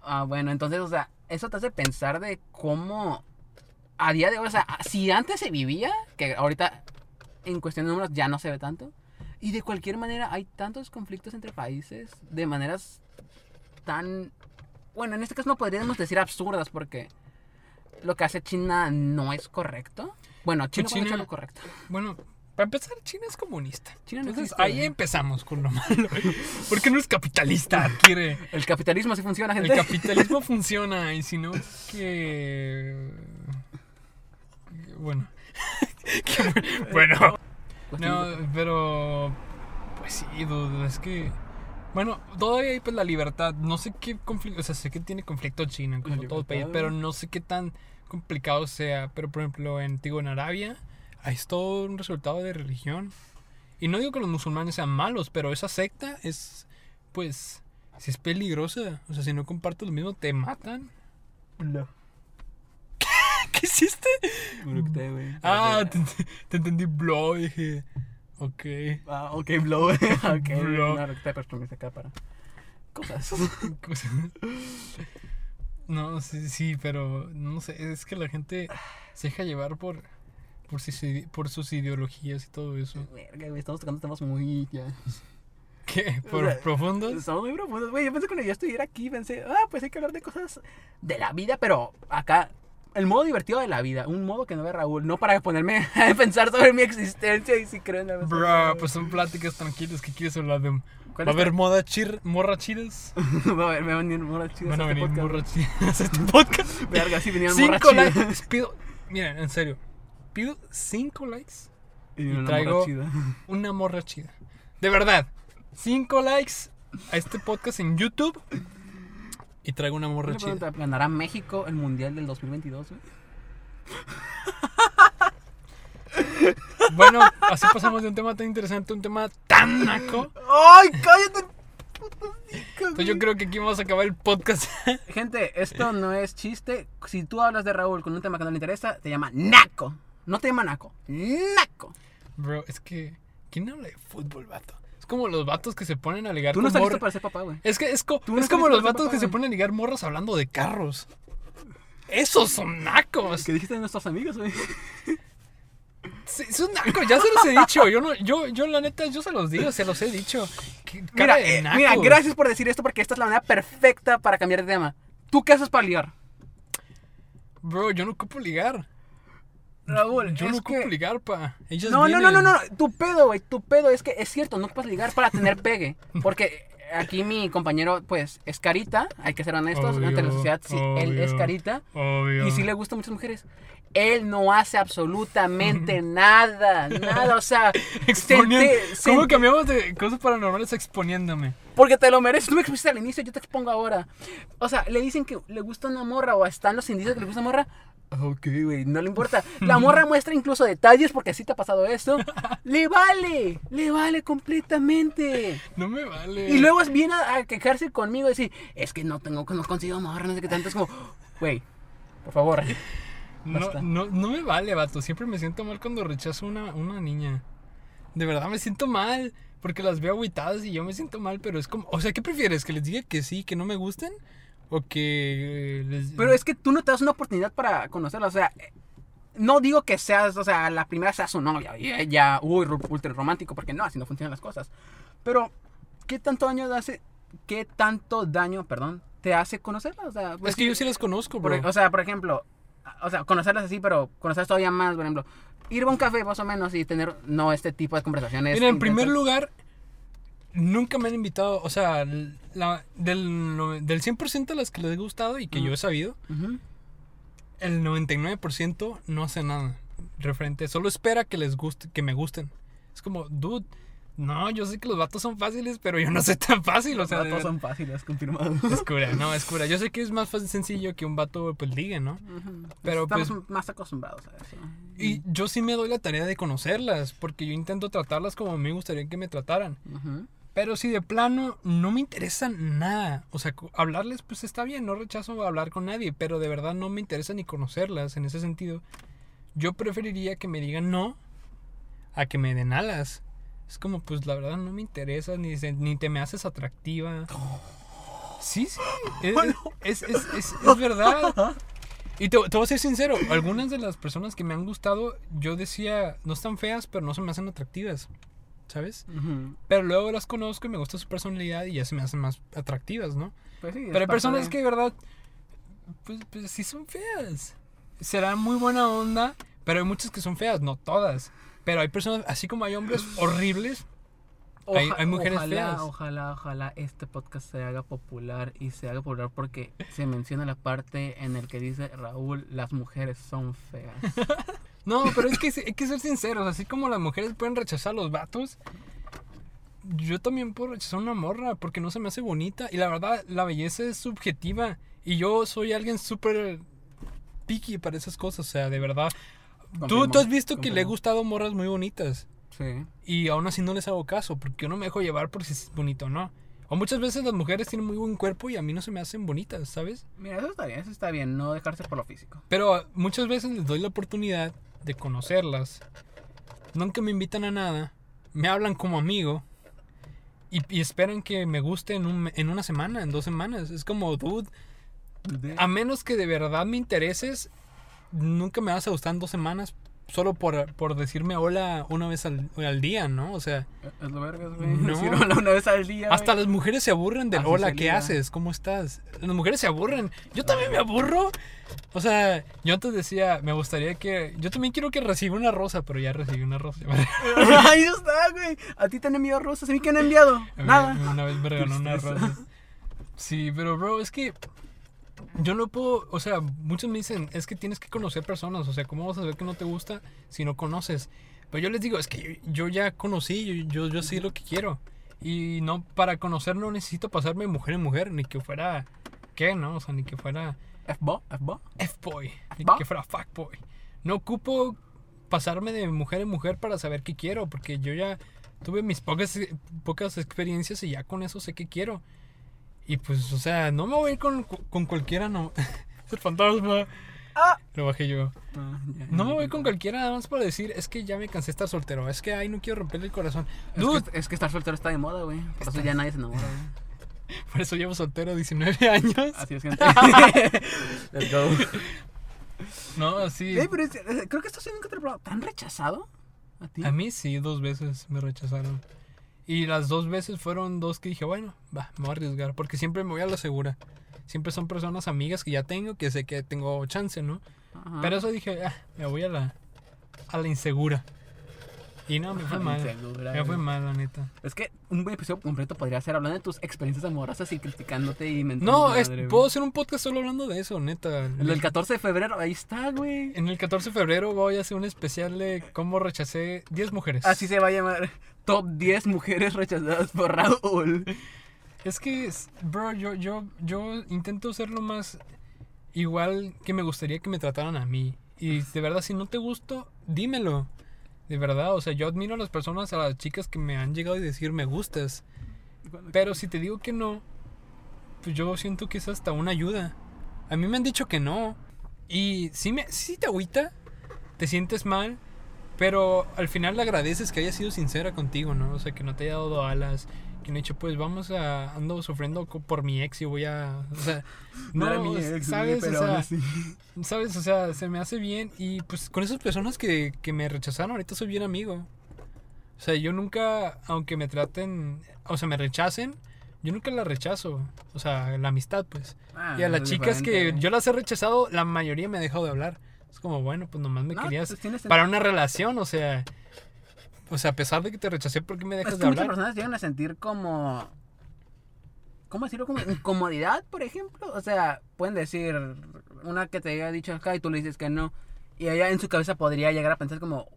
Ah, bueno, entonces, o sea, eso te hace pensar de cómo a día de hoy, o sea, si antes se vivía, que ahorita en cuestión de números ya no se ve tanto, y de cualquier manera hay tantos conflictos entre países de maneras tan, bueno, en este caso no podríamos decir absurdas porque lo que hace China no es correcto. Bueno, China, China- hacer lo correcto. Bueno, para empezar, China es comunista. China no Entonces existe, ahí güey. empezamos con lo malo. Porque no es capitalista. El capitalismo sí funciona, El gente. capitalismo funciona y si no, que. Bueno. Que- bueno. No, pero. Pues sí, dude, es que. Bueno, todavía hay pues la libertad. No sé qué conflicto. O sea, sé que tiene conflicto China, como todo el país, pero no sé qué tan complicado sea. Pero por ejemplo, en, digo, en Arabia, es todo un resultado de religión. Y no digo que los musulmanes sean malos, pero esa secta es. Pues. Si es peligrosa. O sea, si no compartes lo mismo, te matan. No. ¿Qué hiciste? Bructe, güey. Ah, te, te entendí, bro. Dije. Ok. Ah, ok, blow. ok, Blow. no, te perfumes acá para cosas. Cosa- No, sí, sí, pero no sé, es que la gente se deja llevar por, por, sus, ide- por sus ideologías y todo eso. Verga, güey, estamos tocando temas muy ya. ¿Qué? ¿Por O sea, profundos? Estamos muy profundos, güey. Yo pensé que cuando yo estuviera aquí, pensé, ah, pues hay que hablar de cosas de la vida, pero acá, el modo divertido de la vida, un modo que no ve Raúl, no para ponerme a pensar sobre mi existencia y si creo en la Bro, pues son pláticas tranquilas que quieres hablar de ¿Cuál Va a haber moda chir, morra chidas. Va a haber, me van a venir morras chidas. Van a este venir morra chidas a este podcast. Verga, sí venían Cinco chidas. Pido, miren, en serio. Pido cinco likes. Y una traigo- morra chida. Una morra chida. De verdad. Cinco likes a este podcast en YouTube. Y traigo una morra Una chida. pregunta, ¿Ganará México el Mundial del 2022? güey? Bueno, así pasamos de un tema tan interesante a un tema tan naco. ¡Ay, cállate! Entonces yo creo que aquí vamos a acabar el podcast. Gente, esto no es chiste. Si tú hablas de Raúl con un tema que no le interesa, te llama Naco. No te llama Naco. Naco. Bro, es que. ¿Quién habla de fútbol, vato? Es como los vatos que se ponen a ligar Tú no estás listo para ser papá, güey. Es que es, co- Tú no es como los para ser vatos papá, que se güey. ponen a ligar morras hablando de carros. Esos son nacos. ¿Qué dijiste de nuestros amigos, güey? Sí, son nacos, ya se los he dicho. Yo, no, yo, yo, la neta, yo se los digo, se los he dicho. Qué cara Mira, de eh, nacos. mira, gracias por decir esto porque esta es la manera perfecta para cambiar de tema. ¿Tú qué haces para ligar? Bro, yo no ocupo ligar. Raúl, Yo es no ocupo que... ligar, pa. Ellas No, no, no, no, no, tu pedo, güey, tu pedo es que es cierto, no puedes ligar para tener pegue. Porque aquí mi compañero, pues, es carita, hay que ser honestos, Obvio, ante la sociedad, sí, él es carita. Obvio. Y sí le gustan muchas mujeres. Él no hace absolutamente nada, nada, o sea, Exponiendo. ¿Cómo cambiamos de cosas paranormales exponiéndome? porque te lo mereces. Tú me expusiste al inicio, yo te expongo ahora. O sea, le dicen que le gusta una morra o están los indicios que le gusta una morra. Ok, güey, no le importa. La morra muestra incluso detalles porque así te ha pasado esto. Le vale, le vale completamente. No me vale. Y luego viene a, a quejarse conmigo y decir, es que no tengo, no consigo morra, no sé qué tanto. Es como, güey, por favor. No, no, no me vale, vato. Siempre me siento mal cuando rechazo una, una niña. De verdad me siento mal. Porque las veo agüitadas y yo me siento mal, pero es como... O sea, ¿qué prefieres? ¿Que les diga que sí, que no me gusten? ¿O que les... Pero es que tú no te das una oportunidad para conocerla. O sea, eh, no digo que seas, o sea, la primera sea su novia. Ya, ya uy, ultra romántico, porque no, así no funcionan las cosas. Pero, ¿qué tanto daño te hace, qué tanto daño, perdón, te hace conocerla? O sea, pues, Es que yo sí las conozco, por- bro. o sea, por ejemplo, o sea, conocerlas así, pero conocerlas todavía más, por ejemplo, ir a un café más o menos y tener, no este tipo de conversaciones. Mira, en primer lugar, nunca me han invitado... O sea, la- del, del 100% de las que les he gustado y que yo he sabido... Ujú. el 99% no hace nada referente. Solo espera que les guste, que me gusten. Es como, dude, no, yo sé que los vatos son fáciles, pero yo no sé tan fácil. O Los sea, datos de- son fáciles, confirmado. es cura, no, es cura. Yo sé que es más fácil sencillo que un vato pues ligue, ¿no? Pero, Estamos pues- más acostumbrados a eso. Y yo sí me doy la tarea de conocerlas, porque yo intento tratarlas como a mí me gustaría que me trataran. Pero si de plano no me interesa nada, o sea, hablarles pues está bien, no rechazo hablar con nadie, pero de verdad no me interesa ni conocerlas en ese sentido. Yo preferiría que me digan no a que me den alas. Es como pues la verdad no me interesa ni, ni te me haces atractiva. Sí, sí, es, es, es, es- es verdad. Y te, te voy a ser sincero, algunas de las personas que me han gustado, yo decía, no están feas, pero no se me hacen atractivas, ¿sabes? Pero luego las conozco y me gusta su personalidad y ya se me hacen más atractivas, ¿no? Pues sí, Pero hay personas de- que de verdad, pues, pues sí son feas. Será muy buena onda, pero hay muchas que son feas, no todas. Pero hay personas, así como hay hombres horribles, hay- hay mujeres ojalá, feas. Ojalá, ojalá este podcast se haga popular y se haga popular porque se menciona la parte en el que dice Raúl, las mujeres son feas. No, pero es que hay que ser sinceros. Así como las mujeres pueden rechazar a los vatos, yo también puedo rechazar una morra porque no se me hace bonita. Y la verdad, la belleza es subjetiva. Y yo soy alguien súper picky para esas cosas. O sea, de verdad. Tú, tú has visto que le he gustado morras muy bonitas. Sí. Y aún así no les hago caso porque yo no me dejo llevar por si es bonito o no. O muchas veces las mujeres tienen muy buen cuerpo y a mí no se me hacen bonitas, ¿sabes? Mira, eso está bien, eso está bien, no dejarse por lo físico. Pero muchas veces les doy la oportunidad de conocerlas. Nunca me invitan a nada. Me hablan como amigo. Y, y esperan que me guste en, un en una semana, en dos semanas. Es como, dude, a menos que de verdad me intereses, nunca me vas a gustar en dos semanas. Solo por, por decirme hola una vez al, al día, ¿no? O sea, Es lo vergas, güey. No. Decir hola una vez al día. hasta güey. las mujeres se aburren del Así hola, ¿qué liga. haces? ¿Cómo estás? Las mujeres se aburren. Yo también me aburro. O sea, yo antes decía, me gustaría que. Yo también quiero que reciba una rosa, pero ya recibí una rosa. Ahí está, güey. A ti te han enviado rosas. ¿A mí qué han enviado? Nada. Una vez me regaló una rosa. Sí, pero bro, es que yo no puedo, o sea, muchos me dicen, es que tienes que conocer personas, o sea, ¿cómo vas a saber que no te gusta si no conoces? Pero yo les digo, es que yo, yo ya conocí, yo, yo, yo sé lo que quiero. Y no, para conocer no necesito pasarme de mujer en mujer, ni que fuera, ¿qué, no? O sea, ni que fuera ¿F-Bo? ¿F-Bo? F-boy, ni que fuera fuckboy. No ocupo pasarme de mujer en mujer para saber qué quiero, porque yo ya tuve mis pocas, pocas experiencias y ya con eso sé qué quiero. Y pues, o sea, no me voy a ir con, con cualquiera, no. Es el fantasma. Ah. Lo bajé yo. Ah, ya, No ya, me voy ya. con cualquiera nada más para decir, es que ya me cansé de estar soltero. Es que, ay, no quiero romperle el corazón. Es Dude, que, es que estar soltero está de moda, güey. Por eso ya nadie se enamora, güey. por eso llevo soltero 19 años. Así es, gente. Let's go. No, sí. Pero es- eh, creo que esto probado. ¿Te han rechazado? ¿A ti? A mí sí, dos veces me rechazaron. Y las dos veces fueron dos que dije, bueno, va, me voy a arriesgar. Porque siempre me voy a la segura. Siempre son personas amigas que ya tengo, que sé que tengo chance, ¿no? Ajá. Pero eso dije, ah, me voy a la, a la insegura. Y no, me fue mal. Me fue mal, la neta. Es que un episodio completo podría ser hablando de tus experiencias amorosas y criticándote y mentando. No, es- madre, puedo hacer un podcast solo hablando de eso, neta. El del 14 de febrero, ahí está, güey. En el 14 de febrero voy a hacer un especial de cómo rechacé 10 mujeres. Así se va a llamar. Top 10 mujeres rechazadas por Raúl. Es que, bro, yo, yo, yo intento ser lo más igual que me gustaría que me trataran a mí. Y de verdad, si no te gusto, dímelo. De verdad, o sea, yo admiro a las personas, a las chicas que me han llegado a decir me gustas. Pero si te digo que no, pues yo siento que es hasta una ayuda. A mí me han dicho que no. Y sí, me, sí te agüita, te sientes mal, pero al final le agradeces que haya sido sincera contigo, ¿no? O sea, que no te haya dado alas, que no haya dicho, pues vamos a, ando sufriendo por mi ex y voy a, o sea, no, era mi ex, ¿sabes? o pero aún sea, así. ¿sabes? O sea, se me hace bien y pues con esas personas que, que me rechazaron, ahorita soy bien amigo. O sea, yo nunca, aunque me traten, o sea, me rechacen, yo nunca la rechazo. O sea, la amistad, pues. Ah, y a las chicas que yo las he rechazado, la mayoría me ha dejado de hablar. Es como, bueno, pues nomás me No, querías pues para una relación, o sea. O sea, a pesar de que te rechacé, ¿por qué me Es dejas que de muchas hablar? personas llegan a sentir como. ¿Cómo decirlo? Como incomodidad, por ejemplo. O sea, pueden decir una que te haya dicho acá y tú le dices que no. Y ella en su cabeza podría llegar a pensar como,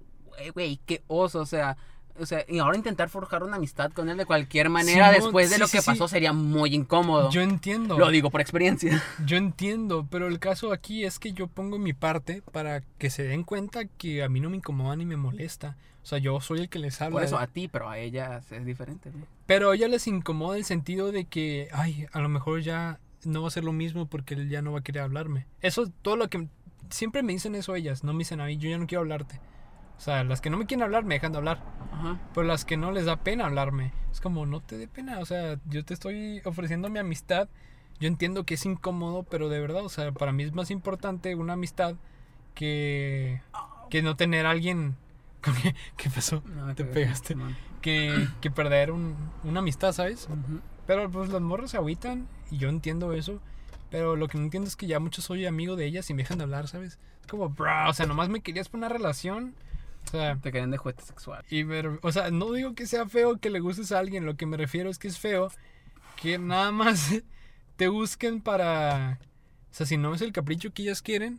"Güey, qué oso. O sea, o sea, y ahora intentar forjar una amistad con él de cualquier manera después de lo sí, que pasó sería muy incómodo. Yo entiendo. Lo digo por experiencia. Yo entiendo, pero el caso aquí es que yo pongo mi parte para que se den cuenta que a mí no me incomoda ni me molesta. O sea, yo soy el que les habla. Por eso a ti, pero a ella es diferente. Pero a ella les incomoda el sentido de que, ay, a lo mejor ya no va a ser lo mismo porque él ya no va a querer hablarme. Eso es todo lo que... Siempre me dicen eso ellas, no me dicen a mí, yo ya no quiero hablarte. O sea, las que no me quieren hablar me dejan de hablar. Ajá. Pero las que no les da pena hablarme. Es como, no te dé pena. O sea, yo te estoy ofreciendo mi amistad. Yo entiendo que es incómodo, pero de verdad, o sea, para mí es más importante una amistad que, que no tener a alguien... ¿Qué pasó? No, Te que- pegaste. Que, que perder un- una amistad, ¿sabes? Pero pues las morras se agüitan y yo entiendo eso. Pero lo que no entiendo es que ya mucho soy amigo de ellas y me dejan de hablar, ¿sabes? Es como, bro, o sea, nomás me querías por una relación. O sea, Te quedan de juguete sexual. y ver, o sea, no digo que sea feo que le gustes a alguien, lo que me refiero es que es feo que nada más te busquen para... O sea, si no es el capricho que ellas quieren,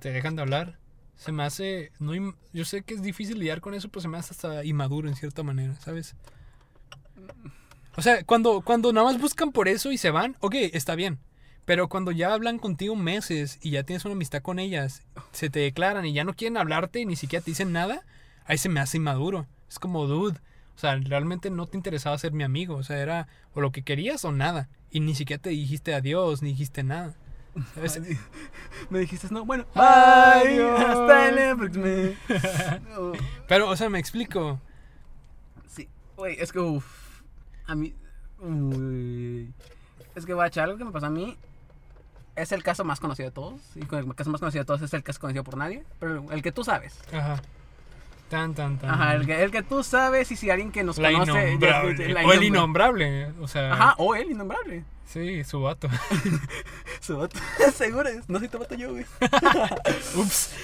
te dejan de hablar. Se me hace... No, yo sé que es difícil lidiar con eso, pero se me hace hasta inmaduro en cierta manera, ¿sabes? O sea, cuando, cuando nada más buscan por eso y se van, ok, está bien. Pero cuando ya hablan contigo meses y ya tienes una amistad con ellas, se te declaran y ya no quieren hablarte y ni siquiera te dicen nada, ahí se me hace inmaduro. Es como, dude, o sea, realmente no te interesaba ser mi amigo. O sea, era o lo que querías o nada. Y ni siquiera te dijiste adiós, ni dijiste nada. Me dijiste, no, bueno, bye, hasta el. No, Pero, o sea, me explico. Sí, güey, es que, uff, a mí, uy, es que, bacha, algo que me pasó a mí, es el caso más conocido de todos. Y con el caso más conocido de todos es el caso conocido por nadie. Pero el que tú sabes. Ajá. Tan, tan, tan. Ajá, el que, el que tú sabes y si alguien que nos La conoce... ya- innombrable. la O el innombrable. innombrable. O sea. Ajá, o el innombrable. Sí, su vato. Su vato. Seguro es. No soy tu vato yo, güey. Ups.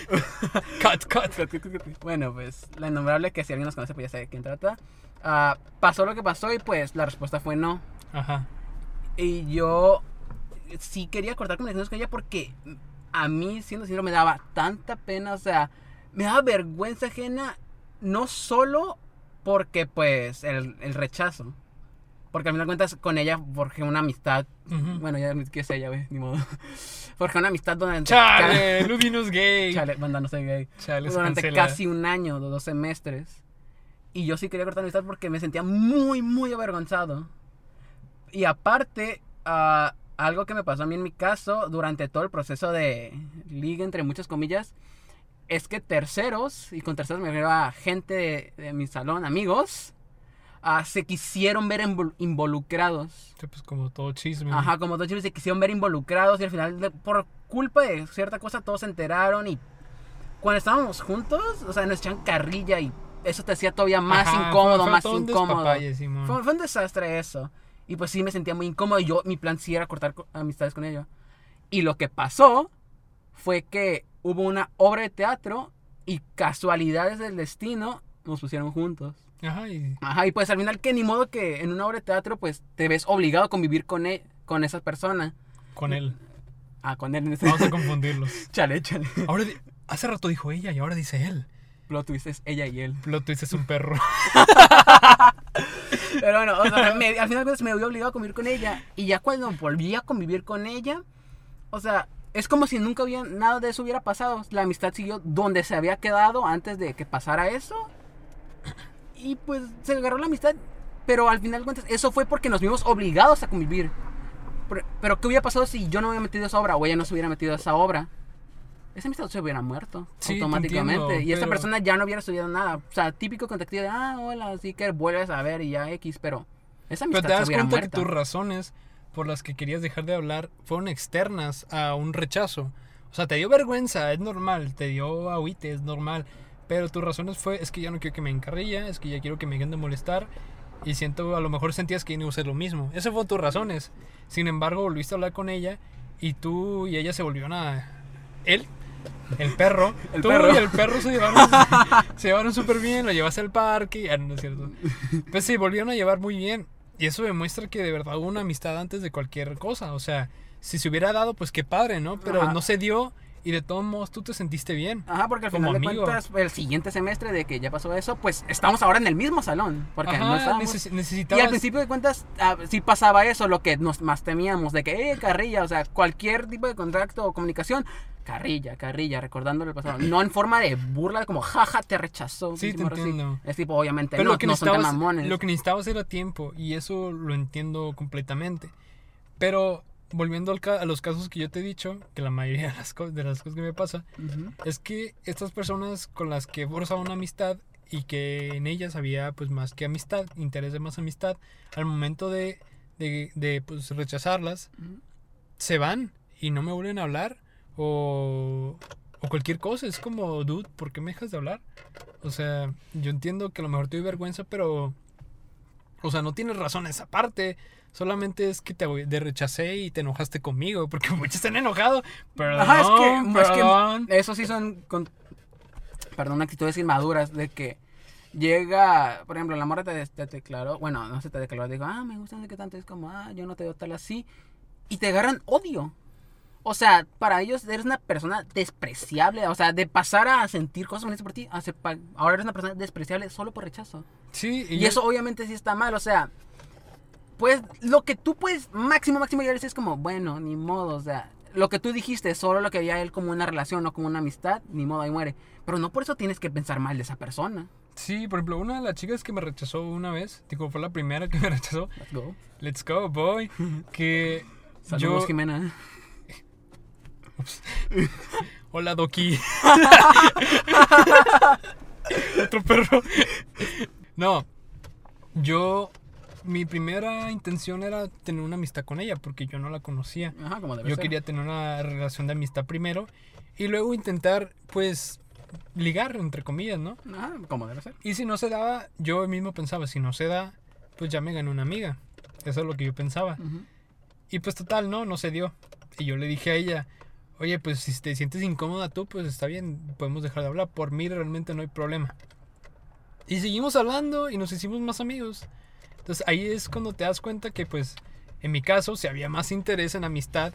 cut, cut. Bueno, pues la innombrable que si alguien nos conoce pues ya sabe de quién trata. Ah, pasó lo que pasó y pues la respuesta fue no. Ajá. Y yo sí quería cortar comunicaciones con ella porque a mí, siendo sincero, me daba tanta pena, o sea, me daba vergüenza ajena, no solo porque pues el, el rechazo. Porque al final de cuentas con ella forjé una amistad. Ujú. Bueno, ya ni siquiera es ella, güey, ni modo. Forjé una amistad durante... Chale, Ludinos gay. Chale, banda, no soy gay. Chale, durante casi un año, dos semestres. Y yo sí quería cortar amistad porque me sentía muy, muy avergonzado. Y aparte, ah, algo que me pasó a mí en mi caso durante todo el proceso de liga, entre muchas comillas, es que terceros, y con terceros me refiero a gente de, de mi salón, amigos, ah, se quisieron ver invol- involucrados. Sí, Pues como todo chisme. Ajá, como dos chiles se quisieron ver involucrados y al final, por culpa de cierta cosa, todos se enteraron y cuando estábamos juntos, o sea, nos echaban carrilla y eso te hacía todavía más Ajá, incómodo, fue- fue más todo un incómodo. Fue, fue un desastre eso. Y pues sí me sentía muy incómodo y yo, mi plan sí era cortar co- amistades con ellos. Y lo que pasó fue que hubo una obra de teatro y casualidades del destino nos pusieron juntos. Ajá, y Ajá, y pues al final que ni modo que en una obra de teatro pues te ves obligado a convivir con, e- con esa persona. con él. Ah, con él en Vamos a confundirlos. Chale, chale. Ahora, hace rato dijo ella y ahora dice él. Plot twist es ella y él. Plot twist es un perro. Pero bueno, o sea, me- al final pues, me vi obligado a convivir con ella. Y ya cuando volví a convivir con ella, o sea, es como si nunca había, nada de eso hubiera pasado. La amistad siguió donde se había quedado antes de que pasara eso. Y pues se agarró la amistad. Pero al final de cuentas, eso fue porque nos vimos obligados a convivir. Pero, pero ¿qué hubiera pasado si yo no me hubiera metido a esa obra o ella no se hubiera metido a esa obra? Esa amistad se hubiera muerto Sí, te automáticamente. entiendo, y esa pero- persona ya no hubiera estudiado nada. O sea, típico contacto de, ah, hola, así que vuelves a ver y ya X, pero esa amistad Pero te das se hubiera cuenta que tus razones por las que querías dejar de hablar fueron externas a un rechazo. O sea, te dio vergüenza, es normal. Te dio agüite, es normal. Pero tus razones fue, es que ya no quiero que me encarrilla, es que ya quiero que me dejen de molestar. Y siento, a lo mejor sentías que no iba a ser lo mismo. Esas fueron tus razones. Sin embargo, volviste a hablar con ella y tú y ella se volvieron a... Él, el perro. El tú perro. y el perro se llevaron se llevaron súper bien, lo llevaste al parque. Ah, no es cierto. Pues se volvieron a llevar muy bien. Y eso demuestra que de verdad hubo una amistad antes de cualquier cosa. O sea, si se hubiera dado, pues qué padre, ¿no? Pero Ajá. no se dio y de todos modos tú te sentiste bien. Ajá, porque al como final de amigo. cuentas, el siguiente semestre de que ya pasó eso, pues estamos ahora en el mismo salón. Porque no Ajá, estábamos... neces- Y al principio de cuentas, ah, sí pasaba eso, lo que nos más temíamos, de que, eh, carrilla, o sea, cualquier tipo de contacto o comunicación, carrilla, carrilla, recordándole el pasado. No en forma de burla, como, jaja, te rechazó. Sí, te así. entiendo. Es tipo, obviamente, Pero no, lo, que no son tan necesitabas, mamones. lo que necesitabas era tiempo y eso lo entiendo completamente. Pero volviendo al ca- a los casos que yo te he dicho, que la mayoría de las, co- de las cosas que me pasa, es que estas personas con las que forzado una amistad y que en ellas había pues más que amistad, interés de más amistad, al momento de, de, de, pues, rechazarlas, se van y no me vuelven a hablar o, o cualquier cosa. Es como, dude, ¿por qué me dejas de hablar? O sea, yo entiendo que a lo mejor te doy vergüenza, pero... O sea, no tienes razón esa parte. Solamente es que te, te rechacé y te enojaste conmigo. Porque muchos están enojados. Perdón, Ajá, es que, es perdón. que eso sí son, con, perdón, actitudes inmaduras de que llega, por ejemplo, la morra te, te declaró, bueno, no se te declaró, dijo, ah, me gusta no sé qué tanto, es como, ah, yo no te veo tal así, y te agarran odio. O sea, para ellos eres una persona despreciable, o sea, de pasar a sentir cosas bonitas por ti, a ser ahora eres una persona despreciable solo por rechazo. Sí, Y, yo- eso obviamente sí está mal, o sea, pues lo que tú puedes máximo, máximo llegar es como, bueno, ni modo, o sea, lo que tú dijiste, solo lo que veía él como una relación, no como una amistad, ni modo, ahí muere. Pero no por eso tienes que pensar mal de esa persona. Sí, por ejemplo, una de las chicas que me rechazó una vez, digo, fue la primera que me rechazó, Let's go. let's go, boy, que Saludos, yo... Jimena. Hola, Doki. Otro perro. No, yo mi primera intención era tener una amistad con ella, porque yo no la conocía. Ajá, como debe Yo ser. quería tener una relación de amistad primero y luego intentar, pues, ligar, entre comillas, ¿no? Ajá, como debe ser. Y si no se daba, yo mismo pensaba, si no se da, pues ya me gané una amiga. Eso es lo que yo pensaba. Y pues total, no, no se dio. Y yo le dije a ella, oye, pues si te sientes incómoda tú, pues está bien, podemos dejar de hablar. Por mí realmente no hay problema. Y seguimos hablando y nos hicimos más amigos. Entonces ahí es cuando te das cuenta que pues en mi caso, si había más interés en amistad,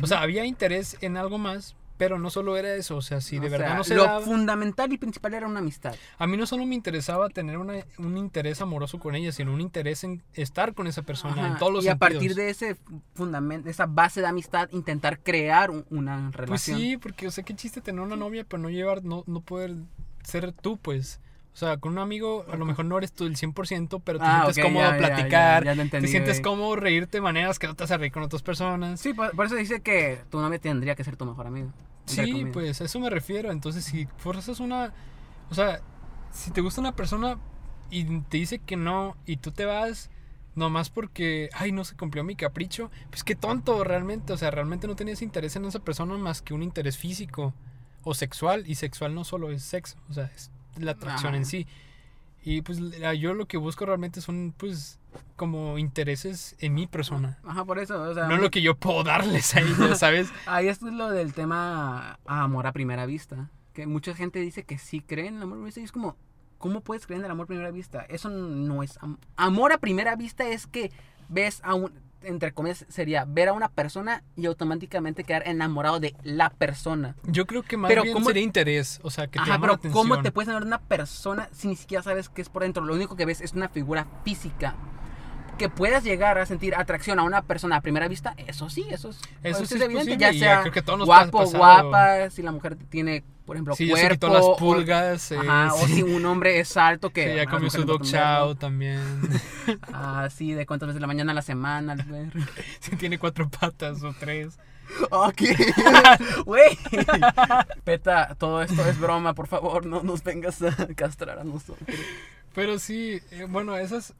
o sea, había interés en algo más, pero no solo era eso, o sea, si de O verdad sea, no se Lo daba, fundamental y principal era una amistad. a mí no solo me interesaba tener una- un interés amoroso con ella, sino un interés en estar con esa persona Ajá, en todos los y a sentidos. partir de ese fundamento, esa base de amistad, intentar crear un- una Pues relación. sí, porque o sea, qué chiste tener una novia, pero no llevar, no, no poder ser tú, pues. O sea, con un amigo a lo mejor no eres tú el 100%, pero te Ah, sientes cómodo ya, platicar, ya, ya te entendí, te sientes cómodo reírte de maneras que no te hace reír con otras personas. Sí, por, por eso dice que tu novia tendría que ser tu mejor amigo. Sí, pues a eso me refiero. Entonces, si fuerzas una. O sea, si te gusta una persona y te dice que no y tú te vas nomás porque, ay, no se cumplió mi capricho, pues qué tonto realmente. O sea, realmente no tenías interés en esa persona más que un interés físico o sexual. Y sexual no solo es sexo, o sea, es la atracción Ajá. en sí. Y pues yo lo que busco realmente son, pues, como intereses en mi persona. Ajá, por eso. O sea, No lo que yo puedo darles a ellos, ¿sabes? Ahí esto es lo del tema amor a primera vista. Que mucha gente dice que sí creen en el amor a primera vista. Y es como, ¿cómo puedes creer en el amor a primera vista? Eso no es. am- Amor a primera vista es que ves a un. Entre comillas, sería ver a una persona y automáticamente quedar enamorado de la persona. Yo creo que más Pero bien ¿cómo- sería interés, o sea, que te Ajá, llama la pero atención. ¿cómo te puedes enamorar de una persona si ni siquiera sabes qué es por dentro? Lo único que ves es una figura física. Que puedas llegar a sentir atracción a una persona a primera vista, eso sí, eso es, Eso sí es evidente. posible Ya sea creo que todos nos guapo, guapa, si la mujer tiene, por ejemplo, Sí, ya se cuerpo. quitó las o- pulgas. eh, Ajá, o sí. si un hombre es alto que... Sí, ya comió su dog chow también. Ah, sí, de cuántas veces de la mañana a la semana. si tiene cuatro patas o tres. Ok. Güey. Peta, todo esto es broma, por favor, no nos vengas a castrar a nosotros. Pero sí, eh, bueno, esas...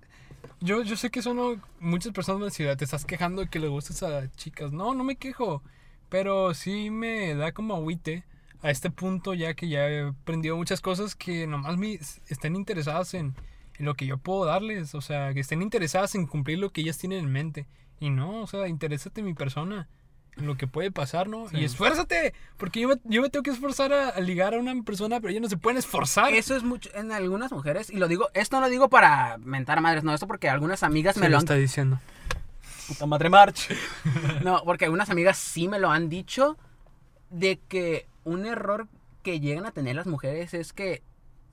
Yo, yo sé que son muchas personas me decían, te estás quejando de que le gustas a chicas. No, no me quejo. Pero sí me da como agüite a este punto ya que ya he aprendido muchas cosas que nomás me estén interesadas en, en lo que yo puedo darles. O sea, que estén interesadas en cumplir lo que ellas tienen en mente. Y no, o sea, interésate en mi persona. En lo que puede pasar, ¿no? Sí. Y esfuérzate. Porque yo me, yo me tengo que esforzar a, a ligar a una persona, pero ellos no se pueden esforzar. Eso es mucho en algunas mujeres, y lo digo, esto no lo digo para mentar a madres, no, esto porque algunas amigas me lo lo han está diciendo. Puta madre March. No, porque algunas amigas sí me lo han dicho de que un error que llegan a tener las mujeres es que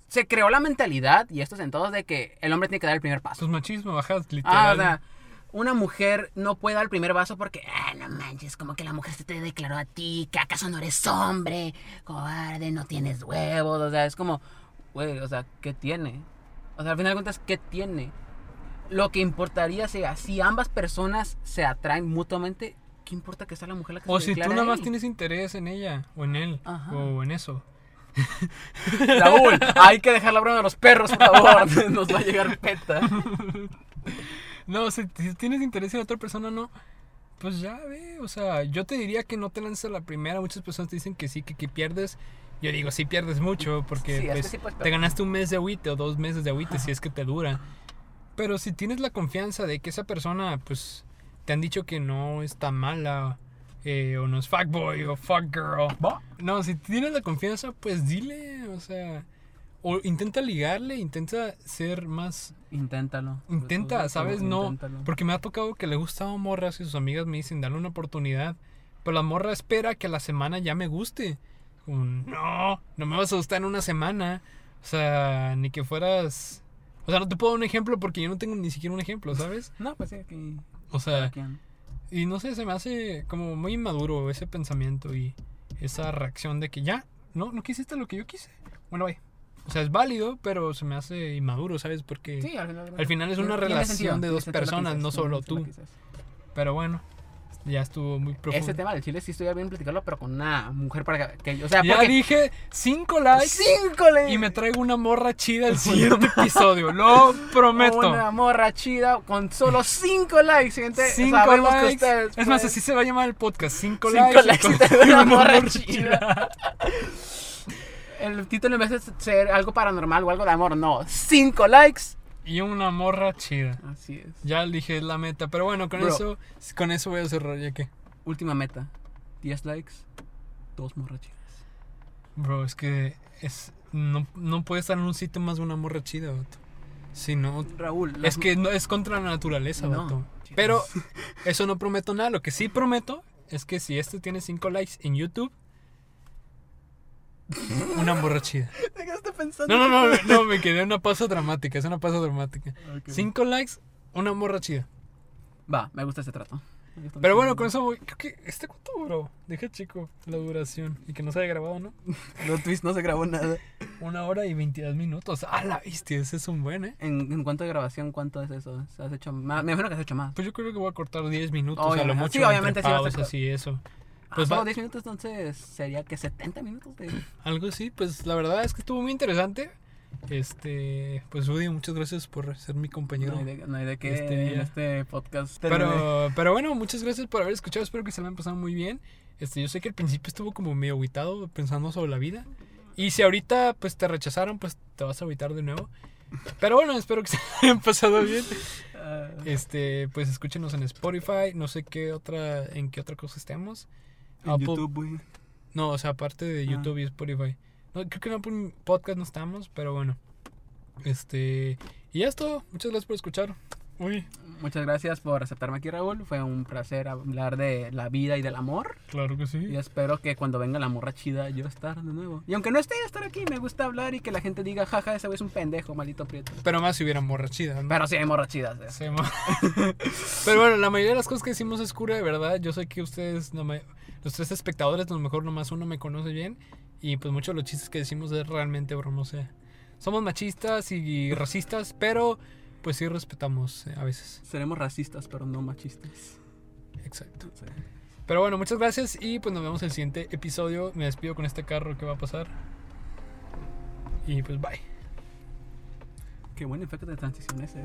se creó la mentalidad, y esto es en todos, de que el hombre tiene que dar el primer paso. Pues machismo, bajas, Ah, literal. o sea, una mujer no puede dar el primer paso porque, ah, no manches, como que la mujer se te declaró a ti, que acaso no eres hombre, cobarde, no tienes huevos, o sea, es como, güey, o sea, ¿qué tiene? O sea, al final de cuentas, ¿qué tiene? Lo que importaría sea, si ambas personas se atraen mutuamente, ¿qué importa que sea la mujer la que o se si tú nada más tienes interés en ella, o en él, Ajá. o en eso. Raúl, hay que dejar la broma de los perros, por favor, nos va a llegar peta. No, si, si tienes interés en otra persona, no. Pues ya ve, o sea, yo te diría que no te lances a la primera. Muchas personas te dicen que sí, que, que pierdes. Yo digo, sí pierdes mucho, porque Sí, pues, sí te ganaste un mes de agüite o dos meses de agüite si es que te dura. Pero si tienes la confianza de que esa persona, pues, te han dicho que no está mala, eh, o no es fuckboy o fuckgirl. No, si tienes la confianza, pues dile, o sea, o intenta ligarle, intenta ser más Inténtalo. Intenta, ¿sabes? No. Inténtalo. Porque me ha tocado que le gustaba morras y sus amigas me dicen, dale una oportunidad. Pero la morra espera que a la semana ya me guste. Como, no, no me vas a gustar en una semana. O sea, ni que fueras... O sea, no te puedo dar un ejemplo porque yo no tengo ni siquiera un ejemplo, ¿sabes? No, pues sí, aquí. O sea, y no sé, se me hace como muy inmaduro ese pensamiento y esa reacción de que ya, no, no quisiste lo que yo quise. Bueno, bye. O sea, es válido, pero se me hace inmaduro, ¿sabes? Porque... Sí, al final, Al final es una relación sentido, de dos personas, no solo tú. Pero bueno, ya estuvo muy profundo. Ese tema del chile sí estoy bien platicarlo, pero con una mujer para que. O sea, ya porque. dije 5 likes ¡Cinco le y me traigo una morra chida el siguiente episodio. Lo prometo. Una morra chida con solo 5 likes, gente. 5 Sabemos que likes. ustedes. es más, así se va a llamar el podcast. 5 Cinco likes. likes y te una morra chida. El título en vez de ser algo paranormal o algo de amor, no. 5 likes. Y una morra chida. Así es. Ya dije es la meta. Pero bueno, con Bro. eso con eso voy a cerrar ya que. Última meta. 10 likes. Dos morras chidas. Bro, es que es no, no puede estar en un sitio más de una morra chida, vato. Si no, Raúl. es que no, es contra la naturaleza, No. vato. Pero eso no prometo nada. Lo que sí prometo es que si este tiene 5 likes en YouTube, una morra chida. ¿Te quedaste pensando? No, no, no, no, me quedé una pausa dramática. Es una pausa dramática. Ok. 5 likes, una morra chida. Va, me gusta ese trato. Pero bueno, con eso voy. Creo que este cuánto duró. Deja chico la duración. Y que no se haya grabado, ¿no? Los twist no se grabó nada. Una hora y 22 minutos. ¡Ah, la bestia! Ese es un buen, ¿eh? ¿En, en cuánto de grabación, cuánto es eso? ¿Has hecho más? Me imagino que has hecho más. Pues yo creo que voy a cortar 10 minutos. a lo mucho. Sí, obviamente sí vas a cortar. Ah, Pues solo va- 10 minutos, entonces sería que 70 minutos de. Algo así. Pues la verdad es que estuvo muy interesante. Este. Pues Woody, muchas gracias por ser mi compañero. No hay de, no hay de qué Este en este podcast. Pero, pero bueno, muchas gracias por haber escuchado. Espero que se la han pasado muy bien. Este, yo sé que al principio estuvo como medio aguitado pensando sobre la vida. Y si ahorita pues te rechazaron, pues te vas a agüitar de nuevo. Pero bueno, espero que se hayan pasado bien. Ah, Este, pues escúchenos en Spotify, no sé qué otra, en qué otra cosa estemos. En Apple- YouTube, güey. No, o sea, aparte de Ah. YouTube y Spotify. No, creo que en Apple Podcast no estamos, pero bueno. Este, y ya es todo. Muchas gracias por escuchar. Uy, Muchas gracias por aceptarme aquí, Raúl. Fue un placer hablar de la vida y del amor. claro que sí. Y espero que cuando venga la morra chida, yo estar de nuevo. Y aunque no esté, estar aquí. Me gusta hablar y que la gente diga, jaja, ese güey es un pendejo, maldito prieto. Pero más si hubiera morra chida, ¿no? Pero sí hay morras chidas. eh. Sí, Pero bueno, la mayoría de las cosas que decimos es cura de verdad. Yo sé que ustedes, no me- los tres espectadores, a lo mejor nomás uno me conoce bien. Y pues muchos de los chistes que decimos es realmente broma. O sea, somos machistas y racistas, pero pues sí respetamos eh, a veces. Seremos racistas, pero no machistas. Exacto. Pero bueno, muchas gracias y pues nos vemos en el siguiente episodio. Me despido con este carro que va a pasar. Y pues bye. Qué buen efecto de transición ese.